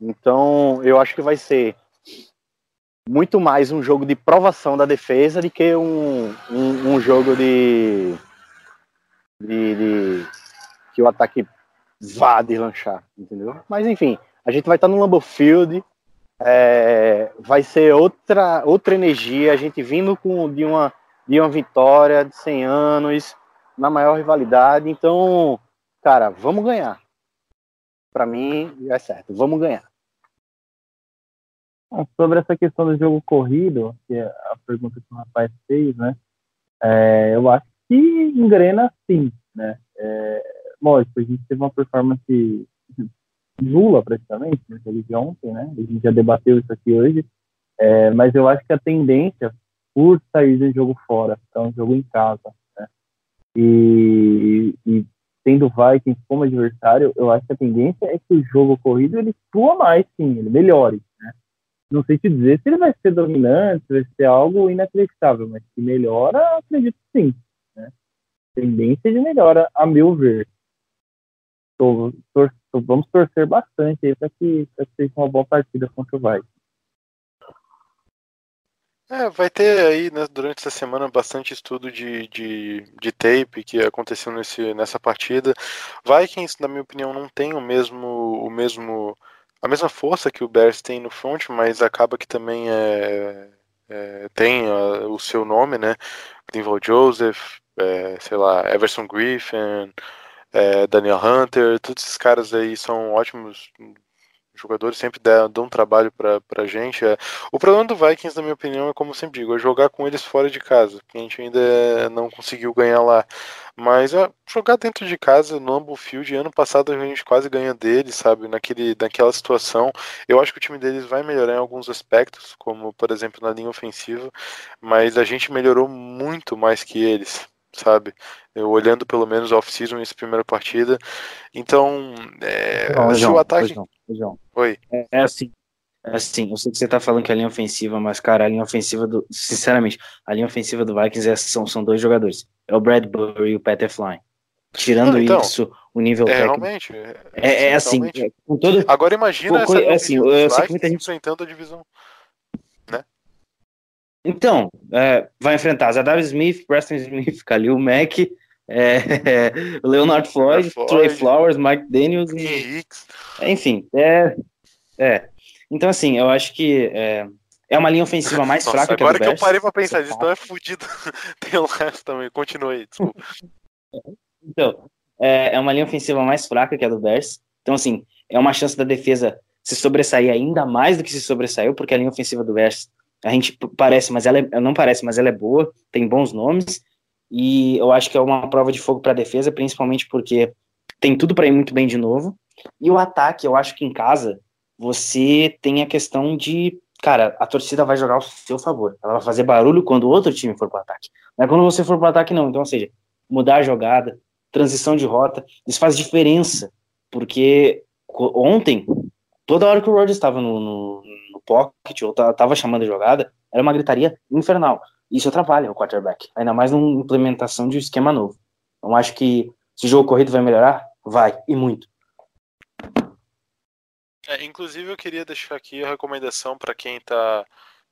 Então, eu acho que vai ser muito mais um jogo de provação da defesa do que um, um, um jogo de, de, de, que o ataque vá deslanchar, entendeu? Mas enfim, a gente vai estar no Lambeau Field, é, vai ser outra outra energia, a gente vindo com de uma de uma vitória de 100 anos na maior rivalidade, então, cara, vamos ganhar. Para mim é certo, vamos ganhar. Sobre essa questão do jogo corrido, que é a pergunta que o rapaz fez, né? É, eu acho que engrena sim, né? É, lógico, a gente teve uma performance nula praticamente no jogo de ontem, né? A gente já debateu isso aqui hoje, é, mas eu acho que a tendência por sair do jogo fora, então jogo em casa? E, e tendo o Vikings como adversário, eu acho que a tendência é que o jogo corrido ele flua mais, sim, ele melhore não sei te dizer se ele vai ser dominante, se vai ser algo inacreditável, mas que melhora, acredito sim. Né? Tendência de melhora, a meu ver. Tô, vamos torcer bastante aí para que, que seja uma boa partida contra o Vai. É, vai ter aí né, durante essa semana bastante estudo de, de, de tape que aconteceu nesse, nessa partida. Vikings, na minha opinião, não tem o mesmo, o mesmo a mesma força que o Bears tem no front, mas acaba que também é, é tem a, o seu nome, né? Linval Joseph, é, sei lá, Everson Griffin, é, Daniel Hunter, todos esses caras aí são ótimos jogadores sempre dão, dão trabalho pra, pra gente. É. O problema do Vikings, na minha opinião, é como eu sempre digo, é jogar com eles fora de casa, que a gente ainda não conseguiu ganhar lá. Mas é, jogar dentro de casa, no Lambeau Field, ano passado a gente quase ganha deles, sabe? Naquele, naquela situação. Eu acho que o time deles vai melhorar em alguns aspectos, como, por exemplo, na linha ofensiva, mas a gente melhorou muito mais que eles sabe? Eu, olhando pelo menos off-season essa primeira partida. Então, é, Não, se João, o ataque. Oi. É, é assim. É assim, eu sei que você tá falando que a linha ofensiva, mas, cara, a linha ofensiva do. Sinceramente, a linha ofensiva do Vikings é, são, são dois jogadores. É o Bradbury e o Peter Fly. Tirando Não, então, isso, o nível É, técnico. realmente. É, É, é sim, assim, é, com todo. Agora imagina Co- essa linha assim, eu dos sei que muita gente- enfrentando a divisão. Então, é, vai enfrentar Zadar Smith, Preston Smith, <laughs> Khalil Mack, é, <laughs> Leonard Floyd, Floyd. Trey Flowers, Mike Daniels e Hicks. Enfim, é, é. Então, assim, eu acho que é, é uma linha ofensiva mais <laughs> Nossa, fraca que a agora que eu parei pra pensar nisso, então é fudido. Tem o resto também. Continua aí, desculpa. Então, é, é uma linha ofensiva mais fraca que a do Bears. Então, assim, é uma chance da defesa se sobressair ainda mais do que se sobressaiu, porque a linha ofensiva do Bears, a gente parece, mas ela é, não parece, mas ela é boa, tem bons nomes, e eu acho que é uma prova de fogo para a defesa, principalmente porque tem tudo para ir muito bem de novo. E o ataque, eu acho que em casa, você tem a questão de cara, a torcida vai jogar ao seu favor. Ela vai fazer barulho quando o outro time for para ataque. Não é quando você for para ataque, não. Então, ou seja, mudar a jogada, transição de rota, isso faz diferença. Porque ontem, toda hora que o Rodgers estava no, no pocket ou estava chamando a jogada, era uma gritaria infernal. Isso atrapalha o quarterback, ainda mais numa implementação de um esquema novo. Então, acho que se o jogo corrido vai melhorar, vai, e muito. É, inclusive, eu queria deixar aqui a recomendação para quem tá,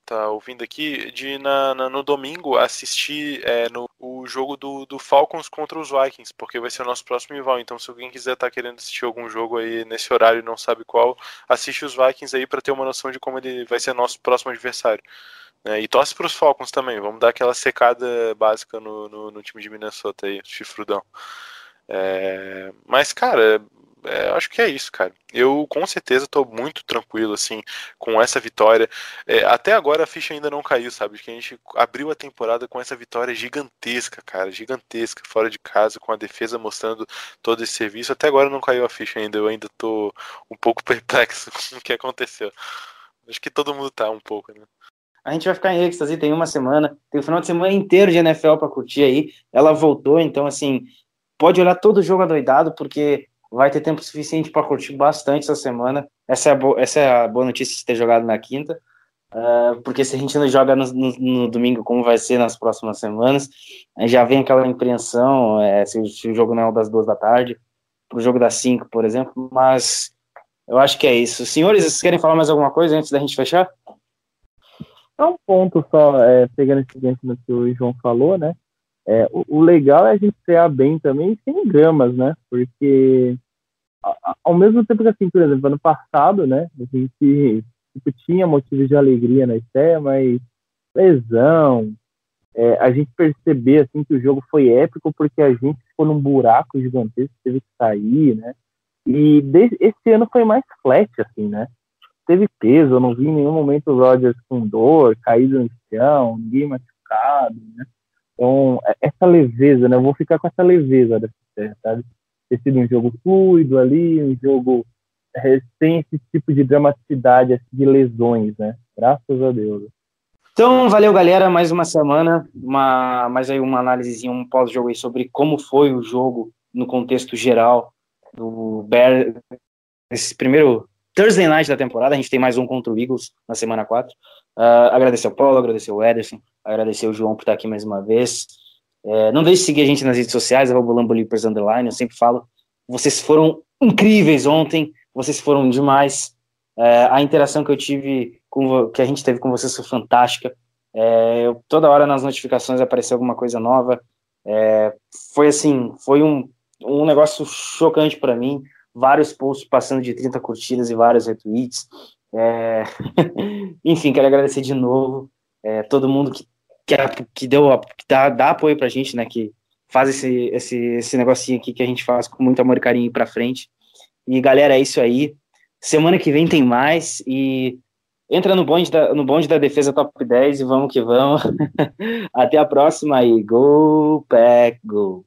tá ouvindo aqui de na, na- no domingo assistir é, no, o jogo do, do Falcons contra os Vikings, porque vai ser o nosso próximo rival. Então, se alguém quiser estar querendo assistir algum jogo aí nesse horário e não sabe qual, assiste os Vikings aí para ter uma noção de como ele vai ser nosso próximo adversário. né? E torce para os Falcons também. Vamos dar aquela secada básica no, no, no time de Minnesota aí, chifrudão. É, mas, cara, é, acho que é isso, cara. Eu com certeza tô muito tranquilo, assim, com essa vitória. É, até agora a ficha ainda não caiu, sabe? Que a gente abriu a temporada com essa vitória gigantesca, cara, gigantesca, fora de casa, com a defesa mostrando todo esse serviço. Até agora não caiu a ficha ainda, eu ainda tô um pouco <laughs> perplexo com o que aconteceu. Acho que todo mundo tá um pouco, né? A gente vai ficar em êxtase, tem uma semana, tem o final de semana inteiro de NFL para curtir aí. Ela voltou, então, assim, pode olhar todo jogo adoidado, porque vai ter tempo suficiente para curtir bastante essa semana. Essa é a, bo- essa é a boa notícia de ter jogado na quinta, ah, porque se a gente não joga no, no- no domingo, como vai ser nas próximas semanas, já vem aquela impreensão, é, se, o- se o jogo não é o das duas da tarde, pro jogo das cinco, por exemplo, mas eu acho que é isso. Senhores, vocês querem falar mais alguma coisa antes da gente fechar? Só um ponto só, é, pegando esse gancho no que o João falou, né? É, o, o legal é a gente estrear bem também sem gramas, né? Porque a- a- ao mesmo tempo que assim, por exemplo, ano passado, né? A gente tipo, tinha motivos de alegria na estreia, mas lesão, é, a gente perceber assim que o jogo foi épico porque a gente ficou num buraco gigantesco, teve que sair, né? E de- esse ano foi mais flat, assim, né? teve peso, eu não vi em nenhum momento o Rodgers com dor, caído no chão, ninguém machucado, né? Então, é- essa leveza, né? Eu vou ficar com essa leveza dessa série, sabe? Ter sido um jogo fluido ali, um jogo é, sem esse tipo de dramaticidade assim, de lesões, né? Graças a Deus. Então, valeu, galera. Mais uma semana, uma, mais aí uma análisezinha, um pós-jogo aí sobre como foi o jogo no contexto geral do Bear, esse primeiro Thursday Night da temporada. A gente tem mais um contra o Eagles na semana 4. Ah, agradecer ao Paulo, agradecer ao Ederson, agradecer ao João por estar aqui mais uma vez. É, não deixe de seguir a gente nas redes sociais, Underline, eu sempre falo. Vocês foram incríveis ontem, vocês foram demais. É, a interação que eu tive, com, que a gente teve com vocês foi fantástica. É, eu- toda hora nas notificações apareceu alguma coisa nova. É, foi assim, foi um, um negócio chocante para mim. Vários posts passando de 30 curtidas e vários retweets. É, <laughs> enfim, quero agradecer de novo é, todo mundo que, que, que deu que dá, dá apoio pra gente, né? Que faz esse, esse, esse negocinho aqui que a gente faz com muito amor e carinho pra frente. E galera, é isso aí. Semana que vem tem mais e entra no bonde da, no bonde da defesa top 10 e vamos que vamos. <laughs> Até a próxima aí. Go, pack, go.